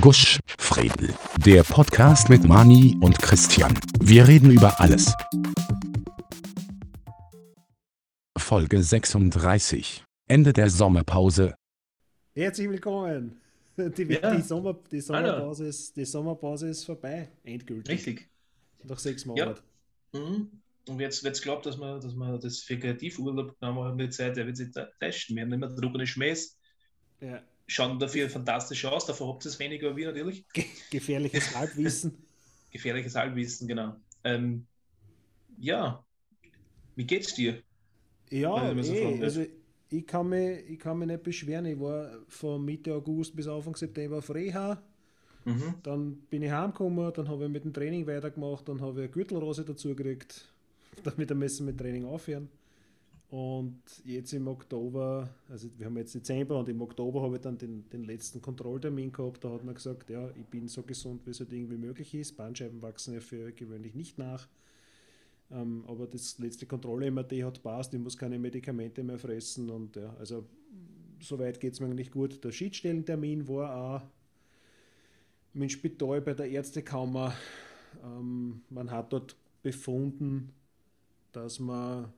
Gusch, Fredel. Der Podcast mit Mani und Christian. Wir reden über alles. Folge 36. Ende der Sommerpause. Herzlich willkommen. Die, Ja. die, Sommer, die. Sommerpause ist, die Sommerpause ist vorbei, endgültig. Richtig. Nach sechs Ja. Monaten. Mhm. Und jetzt, jetzt glaubt, dass wir, dass wir das für Kreativurlaub genommen haben, die Zeit, der wird sich da testen. Wir haben nicht mehr und Schmähs, Ja. Schauen dafür fantastisch aus, davor habt ihr es weniger wie natürlich. Ge gefährliches Halbwissen. Gefährliches Halbwissen, genau. Ähm, ja, wie geht's dir? Ja, eh, also ich kann, mich, ich kann mich nicht beschweren. Ich war von Mitte August bis Anfang September auf Reha. Mhm. Dann bin ich heimgekommen, dann habe ich mit dem Training weitergemacht, dann habe ich eine Gürtelrose dazu gekriegt. Damit müssen wir mit Training aufhören. Und jetzt im Oktober, also wir haben jetzt Dezember und im Oktober habe ich dann den, den letzten Kontrolltermin gehabt. Da hat man gesagt, ja, ich bin so gesund, wie es halt irgendwie möglich ist. Bandscheiben wachsen ja für gewöhnlich nicht nach. Ähm, aber das letzte Kontrolle-MRT hat passt, ich muss keine Medikamente mehr fressen und ja, also soweit geht es mir eigentlich gut. Der Schiedsstellentermin war auch im Spital bei der Ärztekammer. Ähm, man hat dort befunden, dass man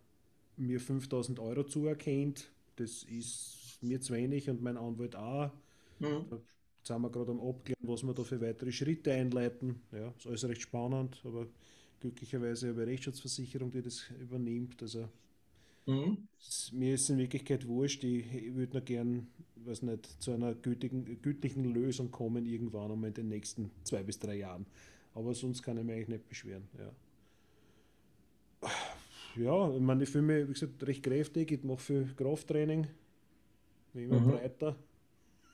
mir 5000 Euro zuerkennt. Das ist mir zu wenig und mein Anwalt auch. Mhm. Jetzt sind wir gerade am Abklären, was wir da für weitere Schritte einleiten. Ja, ist alles recht spannend, aber glücklicherweise habe ich eine Rechtsschutzversicherung, die das übernimmt. Also Mhm. es- mir ist in Wirklichkeit wurscht. Ich, ich würde nur gern, weiß nicht, zu einer gütigen, gütlichen Lösung kommen irgendwann einmal in den nächsten zwei bis drei Jahren. Aber sonst kann ich mich eigentlich nicht beschweren. Ja, ja ich meine, ich fühle mich, wie gesagt, recht kräftig. Ich mache viel Krafttraining. Bin immer Mhm. breiter.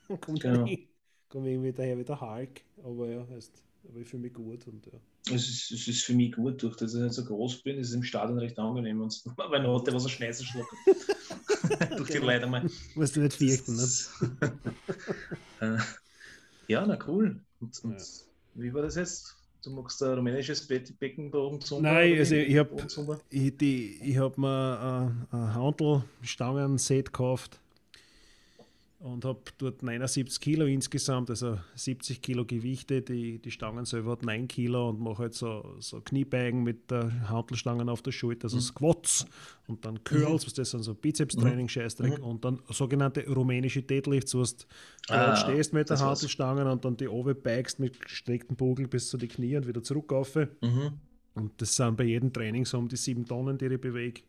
Kommt Genau. irgendwie- Komme irgendwie daher wie der Hulk. Aber ja, heißt, aber ich fühle mich gut und ja. Es ist, es ist für mich gut, durch dass ich nicht so groß bin, ist es im Stadion recht angenehm. Und weil noch hat der was ein Schneißer schluckt. durch die Genau. Leute mal. Musst du nicht fürchten, ne? Äh, ja, na cool. Und, und Ja. wie war das jetzt? Du magst ein rumänisches Be Beckenbogen Nein, also ich habe ich, die- ich hab mir äh, ein Handel-Stangen-Set gekauft und habe dort 79 Kilo insgesamt, also 70 Kilo Gewichte. Die, die Stangen selber hat 9 Kilo und mache halt so, so Kniebeugen mit der Handelstangen auf der Schulter, also Squats und dann Curls, was das sind so Bizeps-Training, Scheißdreck Mhm. und dann sogenannte rumänische Deadlifts, wo du Ah, stehst mit der. Handelstangen und dann die beigst mit gestreckten Bugel bis zu die Knie und wieder zurück auf. Mhm. Und das sind bei jedem Training so um die sieben Tonnen, die ich bewege.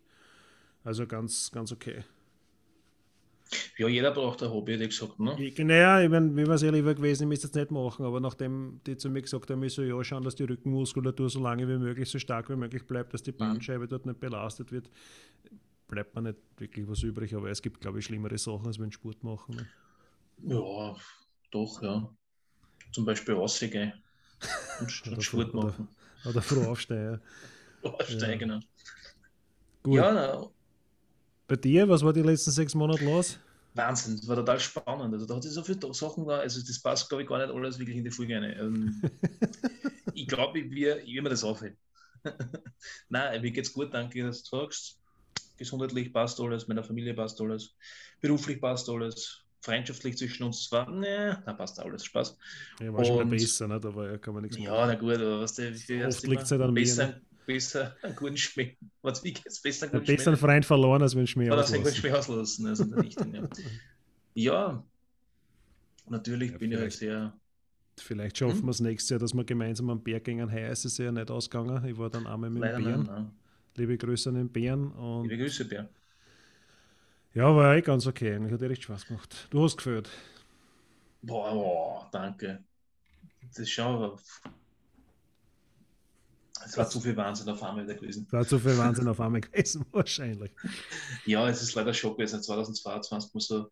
Also ganz, ganz okay. Ja, jeder braucht ein Hobby, hätte ich gesagt. Ne? Ich, naja, ich mein, mir war es ja lieber gewesen, ich müsste es nicht machen, aber nachdem die zu mir gesagt haben, ich soll ja schauen, dass die Rückenmuskulatur so lange wie möglich, so stark wie möglich bleibt, dass die Bandscheibe dort nicht belastet wird, bleibt mir nicht wirklich was übrig. Aber es gibt, glaube ich, schlimmere Sachen, als wenn Sport machen. Ne? Ja, doch, ja. Zum Beispiel rausgehen und, Oder und Sport oder- machen. Oder früh aufstehen. Ja. Aufsteigen. Ja, Gut. ja Bei dir, was war die letzten sechs Monate los? Wahnsinn, das war total spannend. Also, da hat sich so viele Sachen da, also das passt, glaube ich, gar nicht alles wirklich in die Folge rein. Ähm, ich glaube, ich, ich will mir das aufheben. Nein, mir geht's gut, danke, dass du sagst. Gesundheitlich passt alles, meiner Familie passt alles, beruflich passt alles, freundschaftlich zwischen uns zwar, ne, da passt alles, Spaß. Ja, war schon Und- besser, ne? da war ja, kann man nichts Ja, na gut, aber was der wie Oft liegt's halt an mir, besser, ne? Besser einen guten Schmäh. Was wie geht's besser einen guten besser einen Freund verloren, als wenn Schmäh Oder einen guten auslassen. Schmäh auslassen. Also in der Richtung, ja. ja, natürlich Ja, bin ich halt sehr. Vielleicht schaffen Hm? wir es nächstes Jahr, dass wir gemeinsam am Berg gehen. Heuer ist es ja nicht ausgegangen. Ich war dann einmal mit dem Leider Bären. nein, nein. Liebe Grüße an den Bären. Und Liebe Grüße, Bär. ja, war eh ganz okay. Eigentlich hat echt Spaß gemacht. Du hast geführt. Boah, boah, danke. Das ist schon. Es war zu viel Wahnsinn auf einmal wieder gewesen. War zu viel Wahnsinn auf einmal gewesen, wahrscheinlich. Ja, es ist leider schon gewesen. 2022 muss so,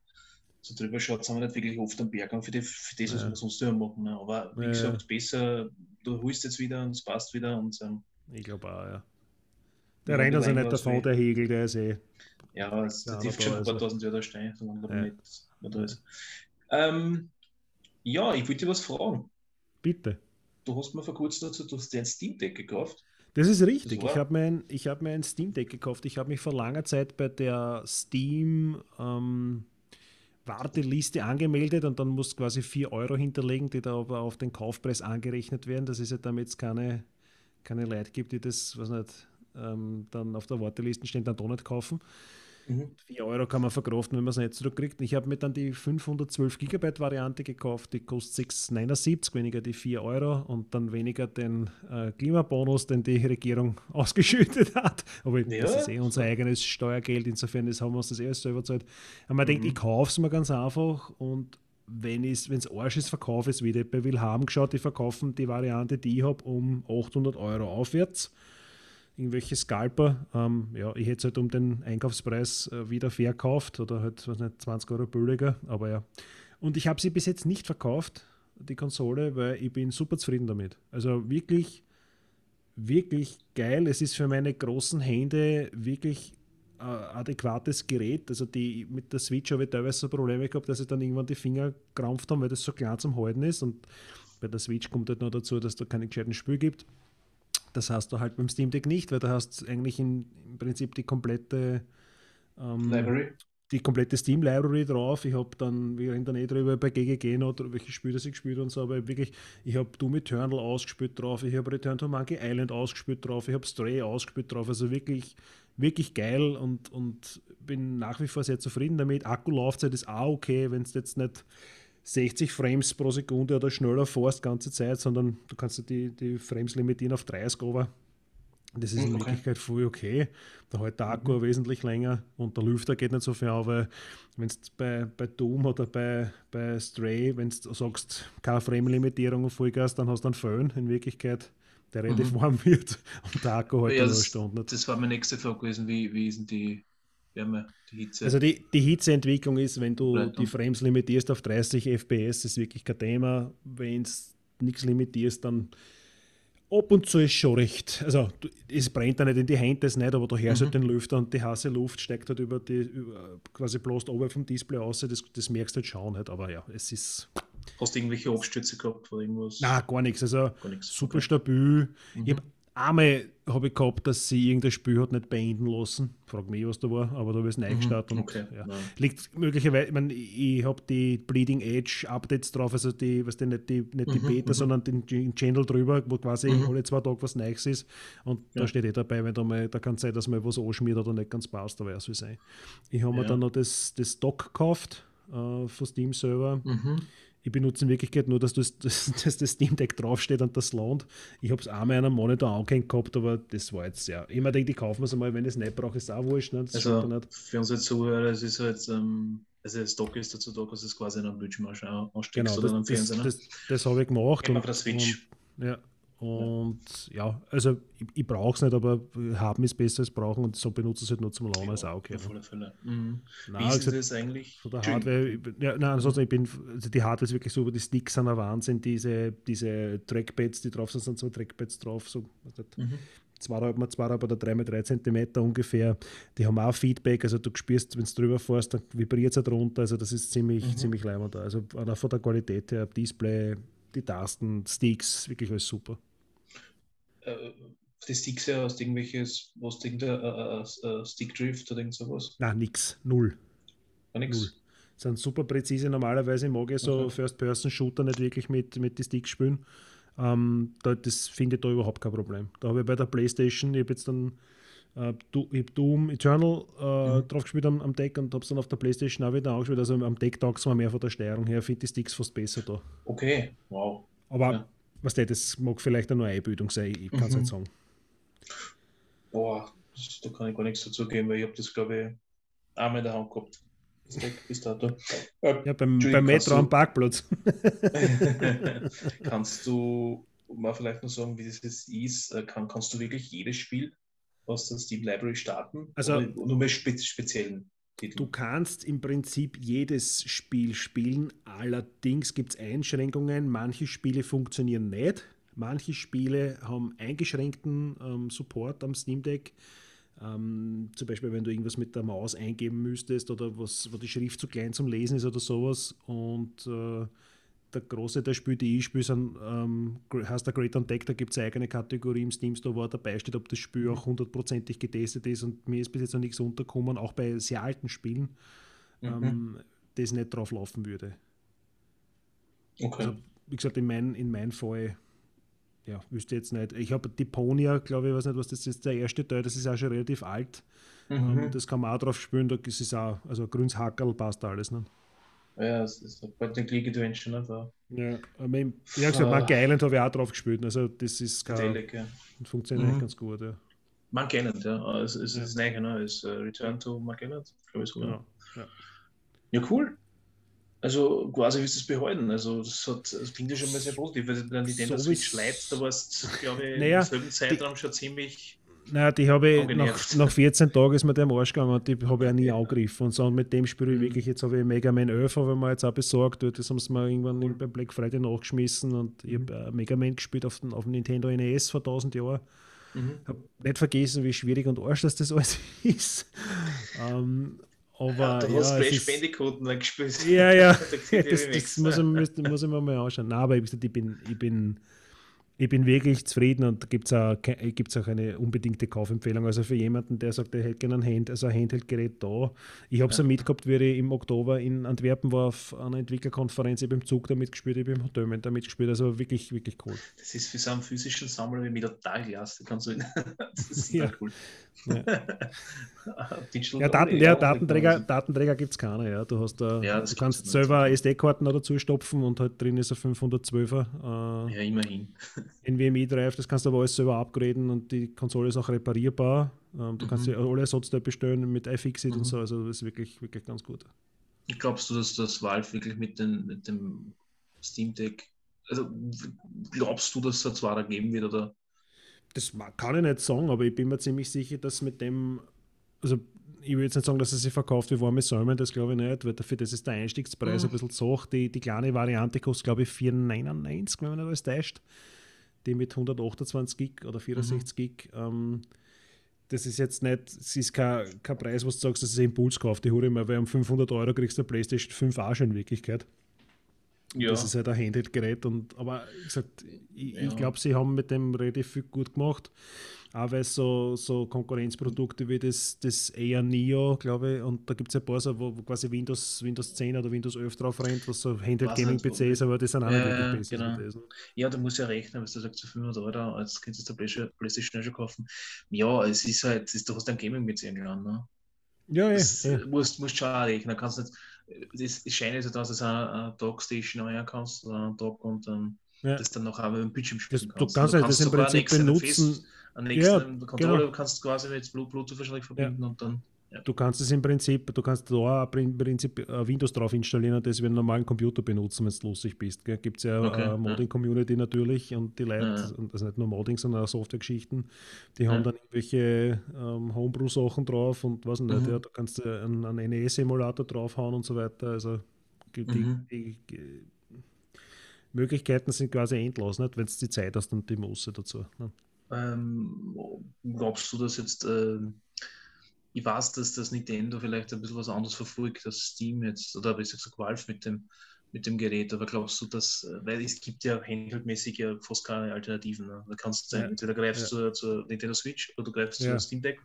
so drüber schaut, sind wir nicht wirklich oft am Berg. Und für, die, für das, was Ja. wir sonst immer machen. Ne? Aber wie Ja, gesagt, besser, du holst jetzt wieder und es passt wieder. Und ähm, Ich glaube auch, ja. Der Ja, rennt also die nicht davon, der Hegel, der ist eh. ja, es Ja, ja, schon ein paar also- tausend Jahre stehen, solange Ja. nicht da ist. Ähm, ja, ich wollte dir was fragen. Bitte. Du hast mir vor kurzem dazu du hast dir ein Steam Deck gekauft. Das ist richtig. Das ich habe mir, ein, ich hab mir ein Steam Deck gekauft. Ich habe mich vor langer Zeit bei der Steam ähm, Warteliste angemeldet und dann musst du quasi 4 Euro hinterlegen, die da aber auf den Kaufpreis angerechnet werden. Das ist ja damit es keine, keine Leute gibt, die das, was nicht, ähm, dann auf der Warteliste stehen, dann doch nicht kaufen. Mhm. 4 Euro kann man verkraften, wenn man es nicht zurückkriegt. Ich habe mir dann die 512 Gigabyte Variante gekauft, die kostet 6,79, weniger die 4 Euro und dann weniger den äh, Klimabonus, den die Regierung ausgeschüttet hat. Aber ja. das ist eh unser eigenes Steuergeld, insofern das haben wir uns das erst selber gezahlt. Aber man mhm. denkt, ich kaufe es mir ganz einfach und wenn es Arsch ist, verkaufe ich es wieder. Bei Wilhelm geschaut, die verkaufen die Variante, die ich habe, um 800 Euro aufwärts irgendwelche Scalper. Ähm, ja, ich hätte es halt um den Einkaufspreis äh, wieder verkauft oder halt was nicht, 20 Euro billiger, aber ja. Und ich habe sie bis jetzt nicht verkauft, die Konsole, weil ich bin super zufrieden damit. Also wirklich, wirklich geil. Es ist für meine großen Hände wirklich äh, adäquates Gerät. Also die mit der Switch habe ich teilweise so Probleme gehabt, dass ich dann irgendwann die Finger krampft haben, weil das so klein zum Halten ist. Und bei der Switch kommt halt noch dazu, dass da keine gescheiten Spiel gibt. Das hast du halt beim Steam Deck nicht, weil du hast eigentlich in, im Prinzip die komplette ähm, Library. Die komplette Steam Library drauf. Ich habe dann, wir reden dann eh drüber bei GGG noch, welche Spiele ich gespielt und so, aber wirklich, ich habe Doom Eternal ausgespielt drauf, ich habe Return to Monkey Island ausgespielt drauf, ich habe Stray ausgespielt drauf, also wirklich, wirklich geil und, und bin nach wie vor sehr zufrieden damit. Akkulaufzeit ist auch okay, wenn es jetzt nicht 60 Frames pro Sekunde oder schneller fährst die ganze Zeit, sondern du kannst die, die Frames limitieren auf 30 aber das ist in okay. Wirklichkeit voll okay. Da hält der Akku mhm. wesentlich länger und der Lüfter geht nicht so viel auf, weil wenn du bei, bei Doom oder bei, bei Stray, wenn du sagst, keine Frame-Limitierung und Vollgas, dann hast du einen Föhn in Wirklichkeit, der relativ mhm. warm wird und der Akku hält ja, nur eine Stunde. Das war meine nächste Frage gewesen, wie, wie ist denn die Wärme, die Hitze. Also die, die Hitzeentwicklung ist, wenn du Leitung. die Frames limitierst auf 30 FPS, ist wirklich kein Thema. Wenn es nichts limitierst, dann ab und zu ist schon recht. Also es brennt da nicht in die Hände, das nicht, aber du hörst halt mhm. halt den Lüfter und die heiße Luft steigt halt über die, über, quasi bloß oben vom Display aus. Das, das merkst du halt schon halt, aber ja, es ist. Hast du irgendwelche Abstürze gehabt oder irgendwas? Nein, gar nichts. Also gar nichts. super okay. stabil. Mhm. Ich habe Einmal habe ich gehabt, dass sie irgendein Spiel hat nicht beenden lassen. Frag mich, was da war, aber da habe ich es eingestartet. Mhm, okay, ja. Liegt möglicherweise, ich, mein, ich habe die Bleeding Edge Updates drauf, also die, was denn nicht die, nicht die mhm, Beta, mhm, sondern den Channel drüber, wo quasi mhm. alle zwei Tage was Neues ist. Und ja. da steht eh dabei, wenn da mal, da kann es sein, dass mal was anschmiert oder nicht ganz passt, da weiß wie sein. Ich habe ja. mir dann noch das, das Dock gekauft äh, von Steam Server. Mhm ich benutze in Wirklichkeit nur, dass das, das, dass das Steam Deck draufsteht und das lohnt. Ich habe es einmal an einem Monitor angehängt gehabt, aber das war jetzt, ja. Immer denke ich, kaufen wir es einmal, wenn ich es nicht brauche, ist es auch wurscht. Ne? also, für unsere Zuhörer, es ist halt, ähm, also das Dock ist dazu da, dass es quasi an einem Bildschirm ansteckst genau, oder am Fernseher. Ne? Das, das, das habe ich gemacht. Und, auf der Switch. Und, ja, und ja, ja also ich, ich brauche es nicht, aber haben ist besser als brauchen und so benutze ich es halt nur zum Lernen als auch. Okay. Auf alle Fälle. Mhm. Nein, Wie ist gesagt, das eigentlich? Von der Hardware, ja, nein, ansonsten, ich bin, also die Hardware ist wirklich super, die Sticks sind ein Wahnsinn, diese, diese Trackpads, die drauf sind, sind so Trackpads drauf, so mhm. zweieinhalb mal zweieinhalb oder drei mal drei Zentimeter ungefähr. Die haben auch Feedback, also du spürst, wenn du drüber fährst, dann vibriert es drunter, also das ist ziemlich, mhm. ziemlich leimend. Also von der Qualität her, Display, die Tasten, Sticks, wirklich alles super äh, die Sticks her hast irgendwelches, was irgendein äh, äh, äh, Stickdrift oder irgend sowas? Nein, nix. Null. Gar nix. Null. Sind super präzise. Normalerweise mag ich so okay. First-Person-Shooter nicht wirklich mit, mit den Sticks spielen. Ähm, da, das finde ich da überhaupt kein Problem. Da habe ich bei der Playstation, ich habe jetzt dann äh, Doom Eternal äh, mhm. drauf gespielt am, am Deck und habe es dann auf der Playstation auch wieder angespielt. Also am Deck taugt es mir mehr von der Steuerung her, finde die Sticks fast besser da. Okay, wow. Aber ja was der, das mag vielleicht eine neue Einbildung sein, ich kann es mhm. nicht sagen. Boah, das, da kann ich gar nichts dazu geben, weil ich habe das, glaube ich, einmal in der Hand gehabt. Bis dato. Äh, ja, beim, beim Metro am Parkplatz. kannst du mal vielleicht noch sagen, wie das jetzt ist? Äh, kann, kannst du wirklich jedes Spiel aus der Steam Library starten? Also, nur mit spe speziellen? Du kannst im Prinzip jedes Spiel spielen, allerdings gibt es Einschränkungen. Manche Spiele funktionieren nicht. Manche Spiele haben eingeschränkten ähm, Support am Steam Deck. Ähm, zum Beispiel, wenn du irgendwas mit der Maus eingeben müsstest oder was, wo die Schrift zu klein zum Lesen ist oder sowas. Und äh, der große der Spiele, die ich spiele, sind, ähm, heißt der Great on Deck, da gibt es eine eigene Kategorie im Steam Store, wo dabei steht, ob das Spiel auch hundertprozentig getestet ist und mir ist bis jetzt noch nichts untergekommen, auch bei sehr alten Spielen. Mhm. Ähm, das nicht drauf laufen würde. Okay. Also, wie gesagt, in meinem in mein Fall, ja, wüsste jetzt nicht. Ich habe die Ponia, glaube ich, weiß nicht, was das ist, der erste Teil, das ist auch schon relativ alt. Mhm. Ähm, Das kann man auch drauf spielen, da ist es auch, also grünes Hackerl passt alles. Ne? Ja, das ist bei den Click Adventure, ne? Da. Ja, aber im, ja gesagt, Ah. Monkey Island habe ich auch drauf gespielt. Also das ist Delic, ja. funktioniert Mhm. ganz gut. Ja. Monkey Island, ja. Es ist Ja. das Neue, ne? Es ist äh, Return to Monkey Island, glaube ich so. Ja. Ja. ja, cool. Also quasi wie es das behalten. Also das, hat, das klingt ja schon mal sehr positiv, weil bei der Nintendo So Switch Lite, da warst du, glaube ich, Naja, im selben Zeitraum schon ziemlich. Naja, die habe ich nach, nach 14 Tagen ist mir der Arsch gegangen und die habe ich auch nie angegriffen. Und so und mit dem spiele ich Mhm. wirklich, jetzt habe ich Mega Man 11, habe ich mir jetzt auch besorgt. Das haben sie mir irgendwann im- beim Black Friday nachgeschmissen und ich habe äh, Mega Man gespielt auf dem, auf dem Nintendo NES vor 1000 Jahren. Mhm. habe nicht vergessen, wie schwierig und arsch das, das alles ist. ähm, aber Ja, du ja, hast es Crash Bandicoot noch gespielt. ja, ja, das, das muss, ich, muss, ich mir mal anschauen. Nein, aber ich, ich, bin, ich, bin, ich bin wirklich zufrieden und gibt es auch, gibt's auch eine unbedingte Kaufempfehlung. Also für jemanden, der sagt, er hätte gerne ein, Hand, also ein Handheld-Gerät da. Ich habe es ja. mitgehabt, wie ich im Oktober in Antwerpen war auf einer Entwicklerkonferenz, ich habe im Zug damit gespielt, ich habe im Hotel damit gespielt. Also wirklich, wirklich cool. Das ist für so einen physischen Sammler wie total klasse. Kannst du das ist Ja. cool. Ja. Ja, Daten, ja, Datenträger, Datenträger gibt es keine. Ja. Du, hast da, Ja, du kannst selber SD-Karten dazu stopfen und halt drin ist ein 512er äh, Ja, immerhin. NVMe-Drive, das kannst du aber alles selber upgraden und die Konsole ist auch reparierbar. Ähm, du kannst Mhm. dir alle Ersatzteile bestellen mit iFixit Mhm. und so, also das ist wirklich, wirklich ganz gut. Glaubst du, dass das Valve wirklich mit, den, mit dem Steam Deck, also glaubst du, dass es ein Zwarer geben wird oder? Das kann ich nicht sagen, aber ich bin mir ziemlich sicher, dass mit dem, also ich will jetzt nicht sagen, dass er sich verkauft wie warme Säumen, das glaube ich nicht, weil dafür das ist der Einstiegspreis Mhm. ein bisschen zu hoch. Die, die kleine Variante kostet, glaube ich, 4,99, wenn man nicht alles täuscht. Die mit 128 Gig oder 64 Gig. Ähm, das ist jetzt nicht, es ist kein, kein Preis, wo du sagst, das ist ein Impulskauf, die hole ich mal, weil um 500 Euro kriegst du eine Playstation 5 auch schon in Wirklichkeit. Ja, Das ist halt ein Handheld-Gerät. Und, aber wie gesagt, ich, Ja. ich glaube, sie haben mit dem relativ viel gut gemacht. Auch weil so, so Konkurrenzprodukte wie das, das Air Neo, glaube ich, und da gibt es ein paar so, wo, wo quasi Windows, Windows 10 oder Windows 11 drauf rennt, was so Handheld-Gaming-PC nicht, ist, aber die sind auch nicht ja, wirklich besser. genau. das, ne? ja, du musst ja rechnen, was du sagst, zu 500 Euro, als kannst du Playstation schon kaufen. Ja, es ist halt, es ist, du hast ein Gaming mit irgendwann, ne? Ja, ja, Das ja. musst, musst schon rechnen. Kannst nicht, das, das Scheine ist ja, dass du eine, Dockstation anhängen kannst, oder einen Dock und dann Ja. das dann noch mit dem Bildschirm spielen du kannst halt das im Prinzip benutzen. Fest- einen Ja, externen Controller genau. kannst du quasi mit Blu- Bluetooth wahrscheinlich verbinden und dann. Du kannst es im Prinzip, du kannst da im Prinzip äh, Windows drauf installieren und das wie einen normalen Computer benutzen, wenn du lustig bist. Gibt es ja Okay, eine ja. Modding-Community natürlich und die Leute, Ja. also nicht nur Modding, sondern auch Software-Geschichten, die Ja. haben dann irgendwelche ähm, Homebrew-Sachen drauf und was nicht, Mhm. ja, da kannst du einen, einen NES-Emulator draufhauen und so weiter. Also die, Mhm. die, die Möglichkeiten sind quasi endlos, nicht? wenn du die Zeit hast und die Muße dazu. Ne? Ähm, glaubst du, dass jetzt, ähm, ich weiß, dass das Nintendo vielleicht ein bisschen was anderes verfolgt, als Steam jetzt, oder besser gesagt Valve mit dem, mit dem Gerät, aber glaubst du, dass, weil es gibt ja handheldmäßig ja fast keine Alternativen. Ne? Da kannst du Ja, entweder greifst ja. zur, zur Nintendo Switch oder du greifst Ja. zur Steam Deck.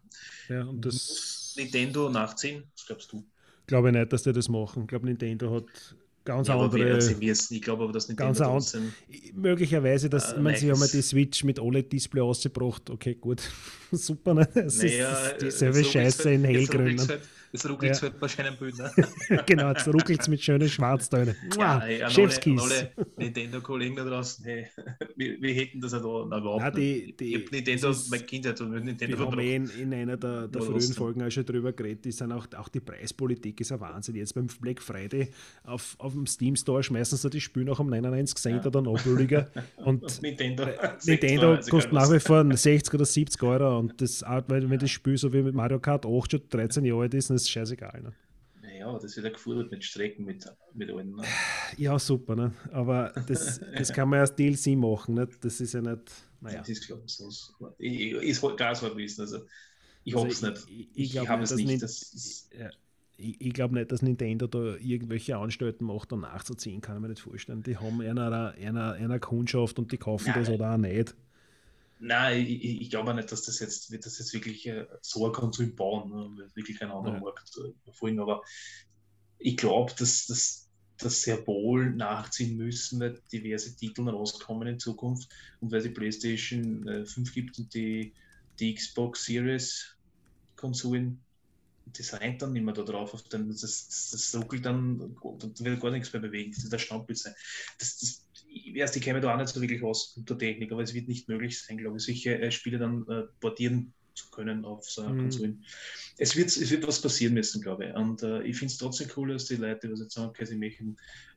Ja, und das Muss Nintendo nachziehen, was glaubst du? glaube ich nicht, dass die das machen. Ich glaube, Nintendo hat ganz Ja, andere. sie wissen. Ich glaube aber, dass Nintendo Ganz an- trotzdem. Möglicherweise, dass, Äh, ich meine, sie haben ja nein, die Switch mit OLED-Display ausgebracht. Okay, gut. Super, ne? Es Naja, ist dieselbe jetzt ruckelt's Scheiße in halt- jetzt hellgrün. Ne? halt- Jetzt ruckelt es Ja. halt bei schönen Bildern. genau, jetzt ruckelt es mit schönen Schwarztönen. Ja, hey, an, alle, Chefskiss. alle Nintendo-Kollegen da draußen, hey, wir, wir hätten das ja da na, überhaupt Nein, die- nicht. die- ich Nintendo, ist- meine Kindheit und Nintendo Wir haben eh in, in einer der, der frühen? Folgen auch schon drüber geredet, die sind auch, auch die Preispolitik ist ein Wahnsinn. Jetzt beim Black Friday auf, auf dem Steam Store schmeißen sie die Spiele noch um 99 Cent Ja. oder noch billiger. Und Und Nintendo, Nintendo 60 kostet nach wie vor 60 oder 70 Euro und das, wenn das Spiel so wie mit Mario Kart 8 schon 13 Jahre alt ist, dann ist scheißegal. Ne? Ja, das wird ja gefordert mit Strecken, mit, mit allen. Ne? Ja, super, ne? aber das, das kann man als DLC machen. Ne? Das ist ja nicht, naja. Das ist. Sonst, ich, ich, halt ganz hart wissen. Also, ich Also hoffe es nicht. ich- ich Ich, habe nicht, es dass nicht. Das Ja, ich, ich glaube nicht, dass Nintendo da irgendwelche Anstalten macht, um nachzuziehen, kann ich mir nicht vorstellen. Die haben einer, einer, einer Kundschaft und die kaufen Nein. das oder auch nicht. Nein, ich, ich, glaube nicht, dass das jetzt, wird das jetzt wirklich äh, so ein Konsum bauen, ne? Wird wirklich ein anderer Ja. Markt äh, vorhin, aber ich glaube, dass das das sehr wohl nachziehen müssen, weil diverse Titel rauskommen in Zukunft und weil die PlayStation äh, 5 gibt und die, die Xbox Series Konsolen, das rennt dann nicht mehr da drauf, auf den, das, das, das ruckelt dann, da wird gar nichts mehr bewegt, das ist der Standbild sein. Das, das, ich weiß, die käme da auch nicht so wirklich aus mit der Technik, aber es wird nicht möglich sein, glaube ich, solche äh, Spiele dann äh, portieren zu können auf so mhm. Konsolen. Es wird, es wird was passieren müssen, glaube ich. Und äh, ich finde es trotzdem cool, dass die Leute, was jetzt sagen, okay, sie möchten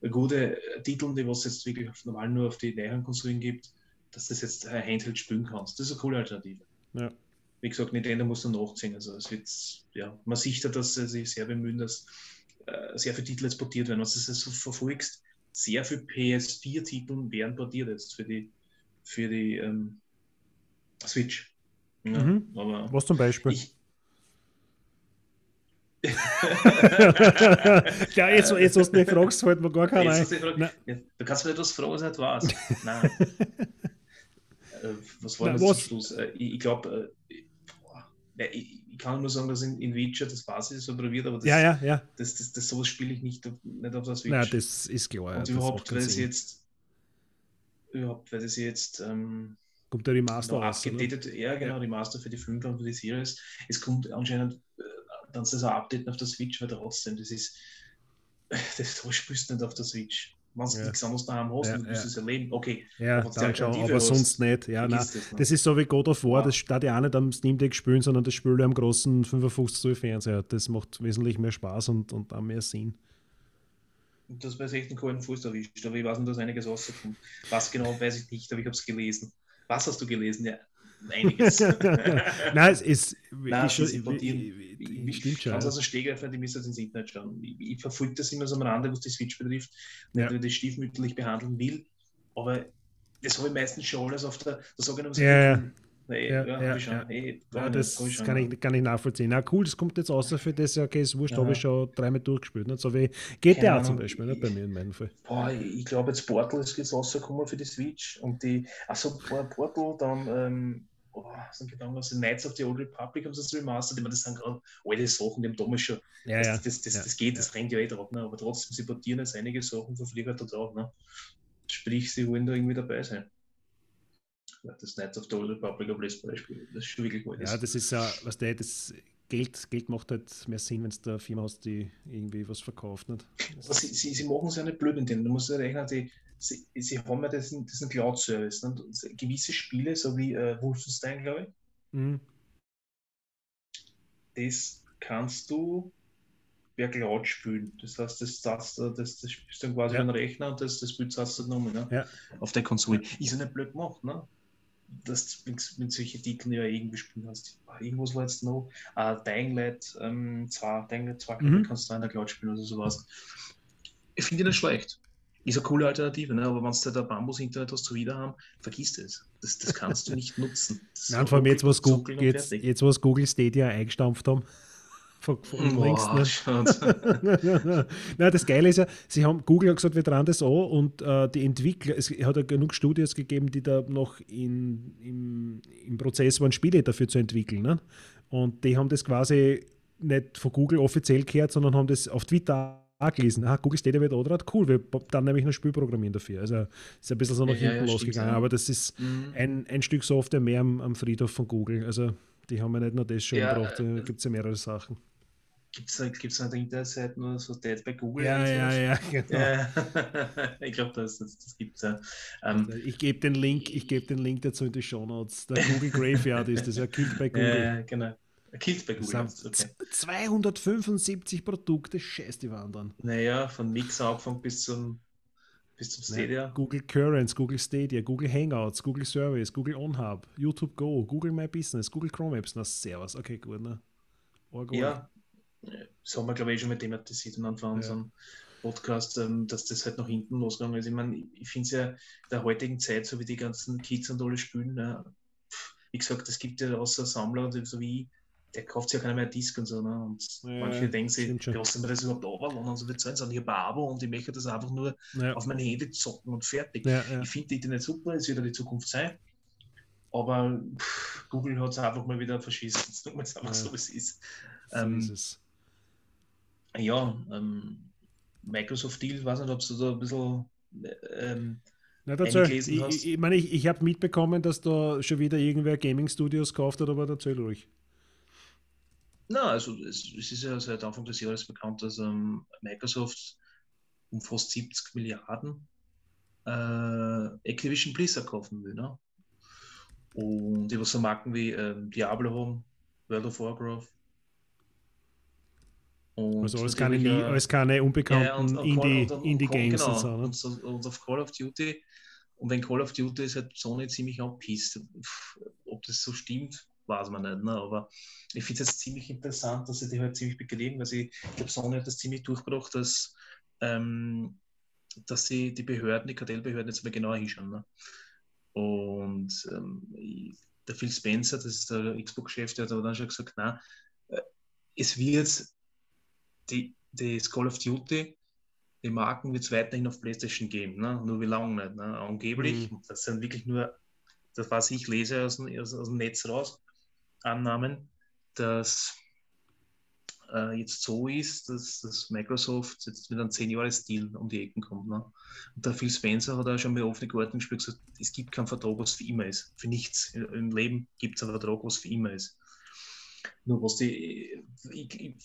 gute Titel, die was jetzt wirklich normal nur auf die näheren Konsolen gibt, dass das jetzt äh, Handheld spielen kannst. Das ist eine coole Alternative. Ja. Wie gesagt, Nintendo muss dann nachziehen. Also es wird, ja, man sieht ja, dass sie sich sehr bemühen, dass äh, sehr viele Titel jetzt portiert werden. Was du so verfolgst, sehr viele PS4-Titel werden portiert jetzt für die, für die ähm, Switch. Ja, mhm. Was zum Beispiel? Ich, ja, jetzt, jetzt hast du mich gefragt, fällt mir gar keiner ein. Ja, du kannst mir etwas fragen, was nicht was. Nein. was war das zum Schluss? Äh, ich, ich glaube, äh, ich, ich, kann nur sagen, dass in, in Witcher das Basis so probiert, aber das, ja, ja, ja. das, das, das sowas spiele ich nicht, nicht auf das Witcher. Nein, das ist klar. Und überhaupt, weil sie jetzt überhaupt, weil sie jetzt ähm, Kommt der Remaster raus, abgedatet, Ja, genau, ja. Remaster für die 5 und für die Series. Es kommt anscheinend äh, dann so ein Update auf der Switch, weil trotzdem, das ist, das spielst du nicht auf der Switch. Wenn du ja. nichts anderes daheim hast, ja, musst du es erleben. Okay, ja, schon, aber hast, sonst nicht. Ja, nein, das, das, ist so wie God of War, ja. das steht ja auch nicht am Steam Deck spielen, sondern das spielt am großen 55 Zoll Fernseher. Das macht wesentlich mehr Spaß und, und auch mehr Sinn. Und das echt einen coolen Fuß erwischt, aber ich weiß nicht, dass einiges rauskommt. Was genau, weiß ich nicht, aber ich habe es gelesen. Was hast du gelesen? Ja, einiges. Nein, es ist. Nein, ich, schon, ich, ich, ich, stimmt schon. Also Stegreifer, die müssen ins Internet schauen. Ich, ich verfolge das immer so am Rande, was die Switch betrifft, ja. nicht, das stiefmütterlich behandeln will, aber das habe ich meistens schon alles auf der. Da sage ich noch, ja, ja. Nee, ja, ja, ja, ja. Hey, ja, das schon, kann, ich, kann ich nachvollziehen. Na cool, das kommt jetzt außer für das, ja, okay, ist wurscht, habe ich schon dreimal durchgespielt. Nicht? So wie GTA ja, zum Beispiel, nicht? bei mir in meinem Fall. Boah, ich glaube, jetzt Portal ist jetzt rausgekommen für die Switch und die, also Portal, dann, ähm, oh, sind gegangen, also Knights of the Old Republic haben sie das remastered, ich meine, das sind gerade alte Sachen, die haben damals schon, ja, das, ja. Das, das, das, geht, das rennt ja eh drauf, ne? aber trotzdem, sie portieren jetzt einige Sachen, verfliegen da drauf. Ne? Sprich, sie wollen da irgendwie dabei sein das Knights of the Old Republic of als Beispiel. Das ist schon wirklich gut. Ja, das ist ja, was der, das Geld, Geld macht halt mehr Sinn, wenn es da Firma hast, die irgendwie was verkauft. Nicht? Sie, sie, sie machen es ja nicht blöd mit denen. Du musst ja rechnen, die, sie, sie haben ja diesen, diesen Cloud-Service. Gewisse Spiele, so wie äh, Wolfenstein, glaube ich, mhm. das kannst du per Cloud spielen. Das heißt, das, das, das, das ist dann quasi ja. ein Rechner und das, das Bild hast du genommen ne? ja. auf der Konsole. Ist ja nicht blöd gemacht, ne? dass du mit, mit solchen Titeln ja irgendwie spielen hast. Irgendwas war jetzt noch. Uh, Dying Light ähm, 2, Dying Light 2 mhm. kannst du in der Cloud spielen oder sowas. Ich finde nicht schlecht. Ist eine coole Alternative, ne? aber wenn du da Bambus-Internet hast zu wieder haben, vergiss das. das. Das kannst du nicht nutzen. Nein, vor allem jetzt, was Google, jetzt, jetzt, was Google Stadia eingestampft haben von, von Boah, längst. Ne? Nein, das Geile ist ja, sie haben, Google hat gesagt, wir dran das an und äh, die Entwickler, es hat ja genug Studios gegeben, die da noch in, im, im Prozess waren, Spiele dafür zu entwickeln. Ne? Und die haben das quasi nicht von Google offiziell gehört, sondern haben das auf Twitter auch gelesen. Ah, Google Stadia wird oder cool, wir dann nämlich noch Spiel programmieren dafür. Also ist ein bisschen so nach hinten ja, losgegangen, aber das ist mhm. ein, ein Stück Software mehr am, am Friedhof von Google. Also die haben ja nicht nur das schon ja, gebracht, da äh, gibt es ja mehrere Sachen. Gibt es gibt's eine Internetseite nur so Dead bei Google? Ja, ja, ja, genau. ich glaube, das, das, das gibt es ja. Ähm, also ich gebe den Link, ich gebe den Link dazu in die Show Notes. Der Google Graveyard ist das ja Killed bei Google. Ja, genau. Bei Google. Okay. 275 Produkte, scheiß die wandern. Naja, von Mix angefangen bis zum bis zum Stadia. Nee, Google Currents, Google Stadia, Google Hangouts, Google Service, Google OnHub, YouTube Go, Google My Business, Google Chrome Apps. Na, servus. Okay, gut, ne? Orgo. Ja, das haben wir, glaube ich, schon mit thematisiert am Anfang ja. unserem Podcast, ähm, dass das halt nach hinten losgegangen ist. Ich meine, ich finde es ja der heutigen Zeit, so wie die ganzen Kids und alle spielen, ne, wie gesagt, es gibt ja außer Sammler, so wie ich, der kauft sich ja keiner mehr Disc und so. Ne? Und ja, manche denken sich, lassen wir das überhaupt runterladen und so wird es sein. Ich habe ein Abo und ich möchte das einfach nur ja. auf mein Handy zocken und fertig. Ja, ich finde die nicht super, es wird ja die Zukunft sein. Aber pff, Google hat es einfach mal wieder verschissen. Jetzt tun wir es einfach so, wie es ist. Ähm, ist es. Ja, ähm, Microsoft-Deal, weiß nicht, ob du da ein bisschen ähm, Na, erzähl, ich, ich, ich, meine, ich, ich habe mitbekommen, dass da schon wieder irgendwer Gaming-Studios gekauft hat, aber erzähl ruhig. Na, also es, es, ist ja seit Anfang des Jahres bekannt, dass ähm, Microsoft um fast 70 Milliarden äh, Activision Blizzard kaufen will. Ne? Und was so Marken wie ähm, Diablo haben, World of Warcraft. Und also alles keine, äh, alles keine unbekannten ja, Indie-Games. Indie genau, so, ne? und, und, auf Call of Duty. Und wenn Call of Duty ist halt Sony ziemlich angepisst. Ob das so stimmt, weiß man nicht. Ne? Aber ich finde es ziemlich interessant, dass sie die halt ziemlich bekriegen, weil sie, ich glaube, Sony hat das ziemlich durchgebracht, dass, ähm, dass sie die Behörden, die Kartellbehörden jetzt mal genauer hinschauen. Ne? Und ähm, der Phil Spencer, das ist der Xbox-Chef, der hat aber dann schon gesagt, na, äh, es wird die, das Call of Duty, die Marken wird es weiterhin auf PlayStation geben, ne? nur wie lange nicht. Ne? Angeblich, mhm. das sind wirklich nur, das was ich lese aus, aus, aus dem Netz raus, Annahmen, dass äh, jetzt so ist, dass, dass Microsoft jetzt mit einem 10-Jahres-Deal um die Ecken kommt. Ne? Und der Phil Spencer hat auch schon bei offenen Karten gespielt gesagt, es gibt keinen Vertrag, was für immer ist. Für nichts im Leben gibt es einen Vertrag, was für immer ist. Nur was die, ich, ich,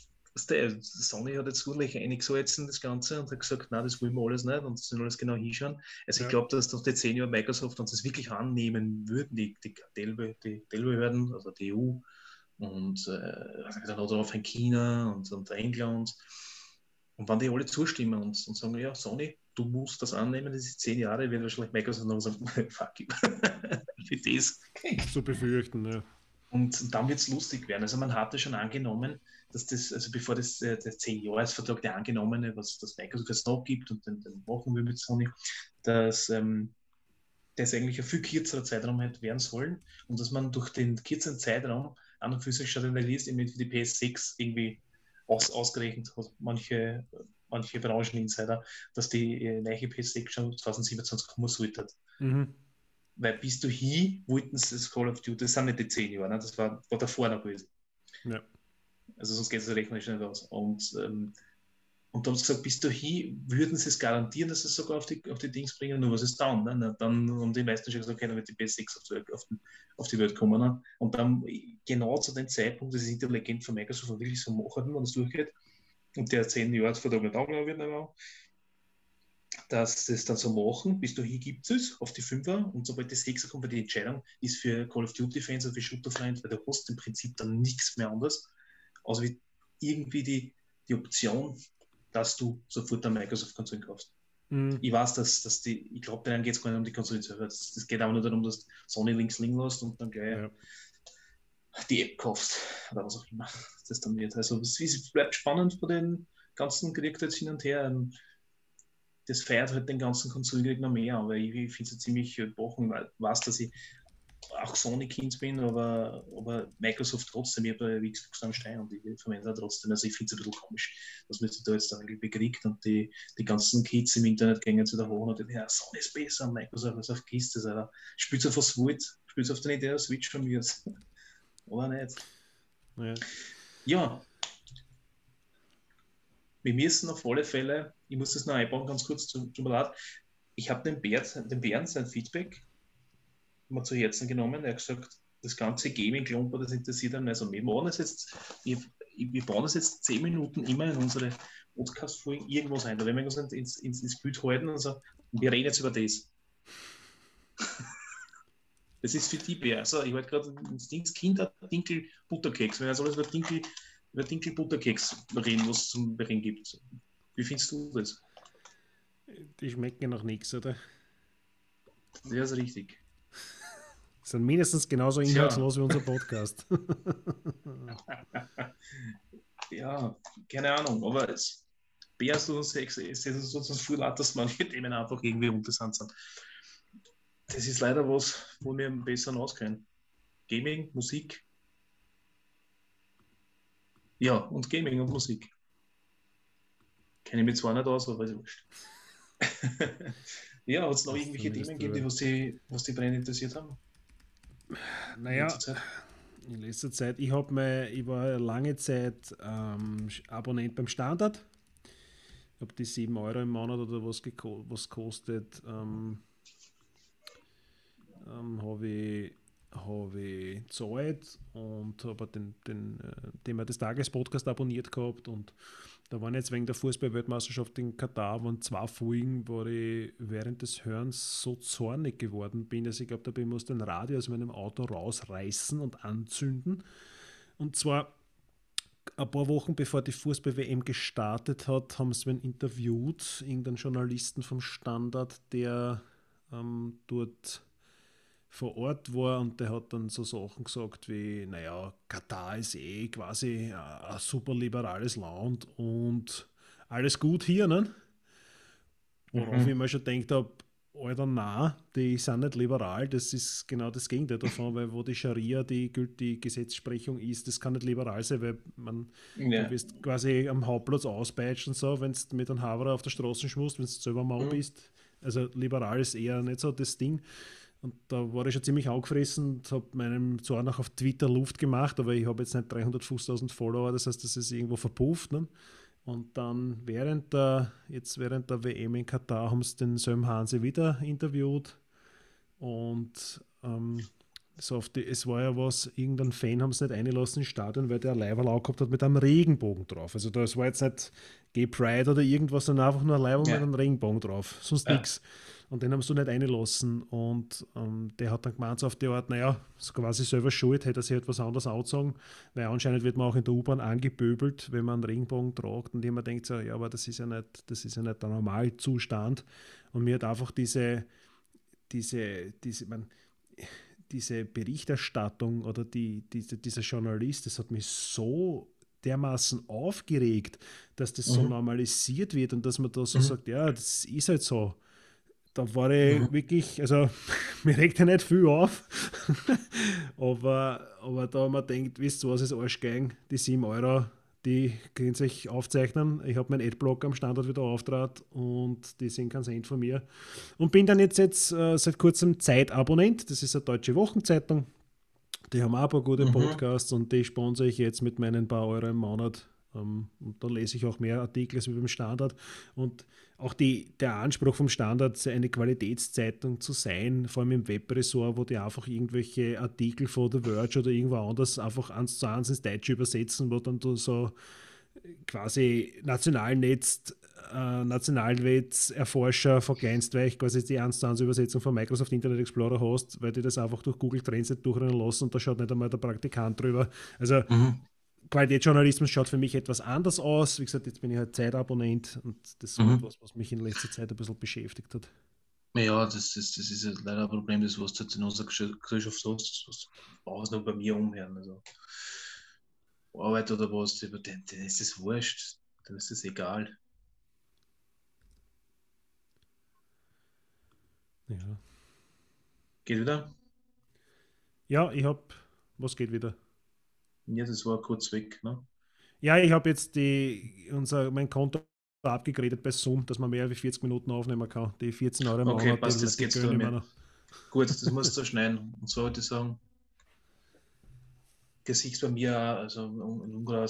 der Sony hat jetzt ordentlich eingesetzt in das Ganze und hat gesagt, nein, das wollen wir alles nicht und sollen alles genau hinschauen. Also ja. ich glaube, dass durch die 10 Jahre Microsoft uns das wirklich annehmen würden, die, die Kartellbehörden, also die EU und äh, dann er auf China und, und England. Und wenn die alle zustimmen und, und sagen, ja, Sony, du musst das annehmen, das ist zehn Jahre, wird wahrscheinlich Microsoft noch sagen, fuck it. Für das. Zu befürchten, ja. Und dann wird es lustig werden. Also man hatte schon angenommen, dass das, also bevor das äh, der 10-Jahres-Vertrag, der angenommene, was das Microsoft jetzt noch gibt und den, den machen wir mit Sony, dass ähm, das eigentlich ein viel kürzerer Zeitraum hätte werden sollen und dass man durch den kürzeren Zeitraum an und für sich schon in der Liste für die PS6 irgendwie aus, ausgerechnet hat, manche, manche Brancheninsider, dass die äh, neue PS6 schon 2027 kommen sollte. Mhm. Weil bis du hier wollten sie das Call of Duty, das sind nicht die 10 Jahre, ne? das war, war davor noch gewesen. Ja. Also sonst geht es rechnerisch nicht aus. Und, ähm, und dann haben sie gesagt, bis dahin würden sie es garantieren, dass sie es sogar auf die, auf die Dings bringen, nur was ist dann? Ne? Dann haben die meisten schon gesagt, okay, dann wird die PS6 auf die, auf, den, auf die Welt kommen. Ne? Und dann genau zu dem Zeitpunkt, das ist intelligent von Microsoft wirklich so machen, wenn es durchgeht, und der 10 Jahre vor der Tag wird, nicht dass sie es dann so machen, bis dahin gibt es auf die 5er und sobald die 6er kommt, weil die Entscheidung ist für Call of Duty-Fans oder für Shooter-Fans, weil du hast im Prinzip dann nichts mehr anderes also wie irgendwie die, die Option, dass du sofort eine Microsoft-Konsole kaufst. Mhm. Ich weiß, dass, dass die, ich glaube, denen geht es gar nicht um die Konsole selber. Es geht aber nur darum, dass Sony links liegen lässt und dann gleich ja. die App kaufst oder was auch immer das dann wird. Also es, es bleibt spannend vor den ganzen Krieg jetzt hin und her. Das feiert halt den ganzen Konsolenkrieg noch mehr, aber ich, ich finde es ziemlich bochen, weil ich weiß, dass ich auch Sony-Kind bin, aber, aber Microsoft trotzdem, ich habe bei Xbox am Stein und ich verwende trotzdem. Also ich finde es ein bisschen komisch, dass man sich da jetzt eigentlich bekriegt und die, die ganzen Kids im Internet gehen jetzt wieder hoch und denken, ja, Sony ist besser, Microsoft ist auf Kiste, Alter. Spielst auf was wollt, spielst auf den Idee Switch von mir. Oder nicht? Ja. ja. Wir müssen auf alle Fälle, ich muss das noch einbauen, ganz kurz, tut mir. Ich habe den Bären, den Bären sein Feedback mal zu Herzen genommen. Er hat gesagt, das ganze Gaming-Klumper, das interessiert ihn. Und wir bauen das jetzt, wir bauen das jetzt zehn Minuten immer in unsere Podcast-Folgen irgendwo ein. Da werden wir uns ins, ins, ins Bild halten und sagen, wir reden jetzt über das. das ist für die Bär. Also, ich wollte gerade ins Dings Kinder Dinkel Butterkeks. Wenn wir alles über Dinkel, über Dinkel Butterkeks reden, was es zum Reden gibt. Wie findest du das? Die schmecken noch nichts, oder? Ja, ist richtig sind mindestens genauso inhaltslos ja. wie unser Podcast. ja, keine Ahnung, aber es Bears und Sex ist so viel dass manche Themen einfach irgendwie interessant sind. Das ist leider was, wo wir besser auskennen. Gaming, Musik. Ja, und Gaming und Musik. Kenne ich mich zwar nicht aus, aber ist wurscht. ja, hat es noch irgendwelche Themen gegeben, die was die, was die brennend interessiert haben? Naja, in letzter Zeit, ich habe ich war lange Zeit ähm, Abonnent beim Standard. ob die 7 Euro im Monat oder was, was kostet, ähm, ähm, habe ich, hab ich gezahlt und habe den, den äh, Thema des Tages-Podcast abonniert gehabt und da waren jetzt wegen der Fußball-Weltmeisterschaft in Katar waren zwei Folgen, wo ich während des Hörens so zornig geworden bin, dass ich glaube, da muss den Radio aus meinem Auto rausreißen und anzünden. Und zwar ein paar Wochen bevor die Fußball-WM gestartet hat, haben sie ihn interviewt, irgendeinen Journalisten vom Standard, der ähm, dort vor Ort war und der hat dann so Sachen gesagt wie, naja, Katar ist eh quasi ein super liberales Land und alles gut hier, ne? Worauf mhm. ich mir schon gedacht habe, Alter, nein, die sind nicht liberal, das ist genau das Gegenteil davon, weil wo die Scharia die gültige Gesetzesprechung ist, das kann nicht liberal sein, weil man ja. du wirst quasi am Hauptplatz auspeitschen, so, wenn du mit einem Havre auf der Straße schmusst, wenn du selber mal mhm. bist. Also liberal ist eher nicht so das Ding. Und da war ich schon ziemlich angefressen und habe meinem zwar noch auf Twitter Luft gemacht, aber ich habe jetzt nicht 350.000 Follower, das heißt, das ist irgendwo verpufft. Ne? Und dann während der, jetzt während der WM in Katar haben sie den Söm Hanse wieder interviewt. Und ähm, so die, es war ja was, irgendein Fan haben es nicht eingelassen ins Stadion, weil der Leiberlau gehabt hat mit einem Regenbogen drauf. Also das war jetzt nicht Gay Pride oder irgendwas, sondern einfach nur ein ja. mit einem Regenbogen drauf. Sonst ja. nichts. Und den haben sie nicht eingelassen. Und ähm, der hat dann gemeint, so auf die Art, naja, so quasi selber schuld, hätte er sich etwas anderes angezogen, weil anscheinend wird man auch in der U-Bahn angepöbelt, wenn man einen Regenbogen tragt und jemand denkt so, ja, aber das ist ja nicht, das ist ja nicht der Normalzustand. Und mir hat einfach diese, diese, diese, man, diese Berichterstattung oder die, diese, dieser Journalist, das hat mich so dermaßen aufgeregt, dass das mhm. so normalisiert wird und dass man da so mhm. sagt, ja, das ist halt so da war ich mhm. wirklich, also mir regt ja nicht viel auf, aber, aber da wir gedacht, wisst ihr was, ist Arschgang, die 7 Euro, die können sich aufzeichnen. Ich habe meinen Adblock am Standort wieder auftrat und die sind ganz Ende von mir. Und bin dann jetzt, jetzt äh, seit kurzem Zeitabonnent, das ist eine deutsche Wochenzeitung. Die haben auch ein paar gute mhm. Podcasts und die sponsere ich jetzt mit meinen paar Euro im Monat. Ähm, und da lese ich auch mehr Artikel als beim Standard. Und auch die, der Anspruch vom Standard, eine Qualitätszeitung zu sein, vor allem im Webressort, wo die einfach irgendwelche Artikel von The Verge oder irgendwo anders einfach eins zu eins ins Deutsche übersetzen, wo dann du so quasi Nationalnetz, äh, Nationalnetzerforscher vergleinst, weil ich quasi die 1 zu 1 Übersetzung von Microsoft Internet Explorer hast, weil die das einfach durch Google Translate durchrennen lassen und da schaut nicht einmal der Praktikant drüber. Also mhm. Qualitätsjournalismus schaut für mich etwas anders aus. Wie gesagt, jetzt bin ich halt Zeitabonnent und das ist mhm. etwas, was mich in letzter Zeit ein bisschen beschäftigt hat. Ja, das, ist, das ist ja leider ein Problem, das was du jetzt in unserer Gesellschaft so hast. Das brauchst du nur bei mir umhören. Also Arbeit oder was, den ist das wurscht. Dann ist es egal. Ja. Geht wieder? Ja, ich hab. Was geht wieder? Ja, das war kurz weg. Ne? Ja, ich habe jetzt die, unser, mein Konto abgegradet bei Zoom, dass man mehr als 40 Minuten aufnehmen kann. Die 14 Euro im okay, Monat. Passt, das geht's mir. Gut, das musst du schneiden. Und zwar würde ich sagen, Gesicht bei mir, also in Ungarn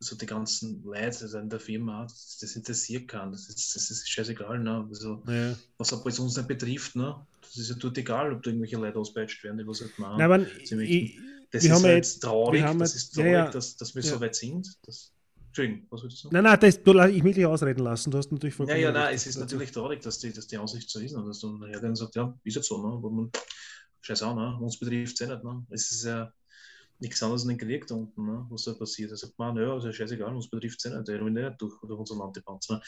so die ganzen Leute also in der Firma, das, das interessiert kann. Das ist, das ist scheißegal. Ne? Also, ja. Was aber jetzt uns nicht betrifft, ne? das ist ja tut egal, ob da irgendwelche Leute auspeitscht werden, die was halt machen. Nein, ich, das wir ist haben halt jetzt, traurig, das jetzt, ist traurig, ja, ja. Dass, dass wir ja. so weit sind. Das, Entschuldigung, was würdest du sagen? Nein, nein, das, du, ich will dich ausreden lassen. Du hast natürlich vollkommen. Ja, ja, nein, es ist natürlich traurig, dass die, dass die Aussicht so ist. Und dass du nachher dann sagst, ja, ist jetzt so, ne? Man, scheiß auch, ne? Uns betrifft es eh nicht, ne? Es ist ja nichts anderes in den Krieg da unten, ne? was da passiert. Er sagt, man, ja, also scheißegal, uns betrifft es eh nicht, der ruiniert nicht durch, durch unser Land die Panzer. Ne?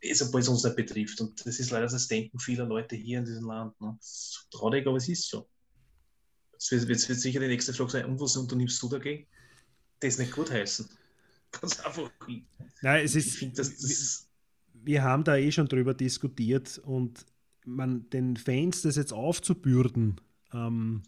Ist aber es uns nicht betrifft. Und das ist leider das Denken vieler Leute hier in diesem Land. Ne? Das ist traurig, aber es ist so. Jetzt wird, jetzt wird sicher die nächste Frage sein, und was unternimmst du dagegen? Das nicht gut heißen. Ganz einfach. Nein, es ist. Find, das, das wir haben da eh schon drüber diskutiert und man den Fans das jetzt aufzubürden, ähm,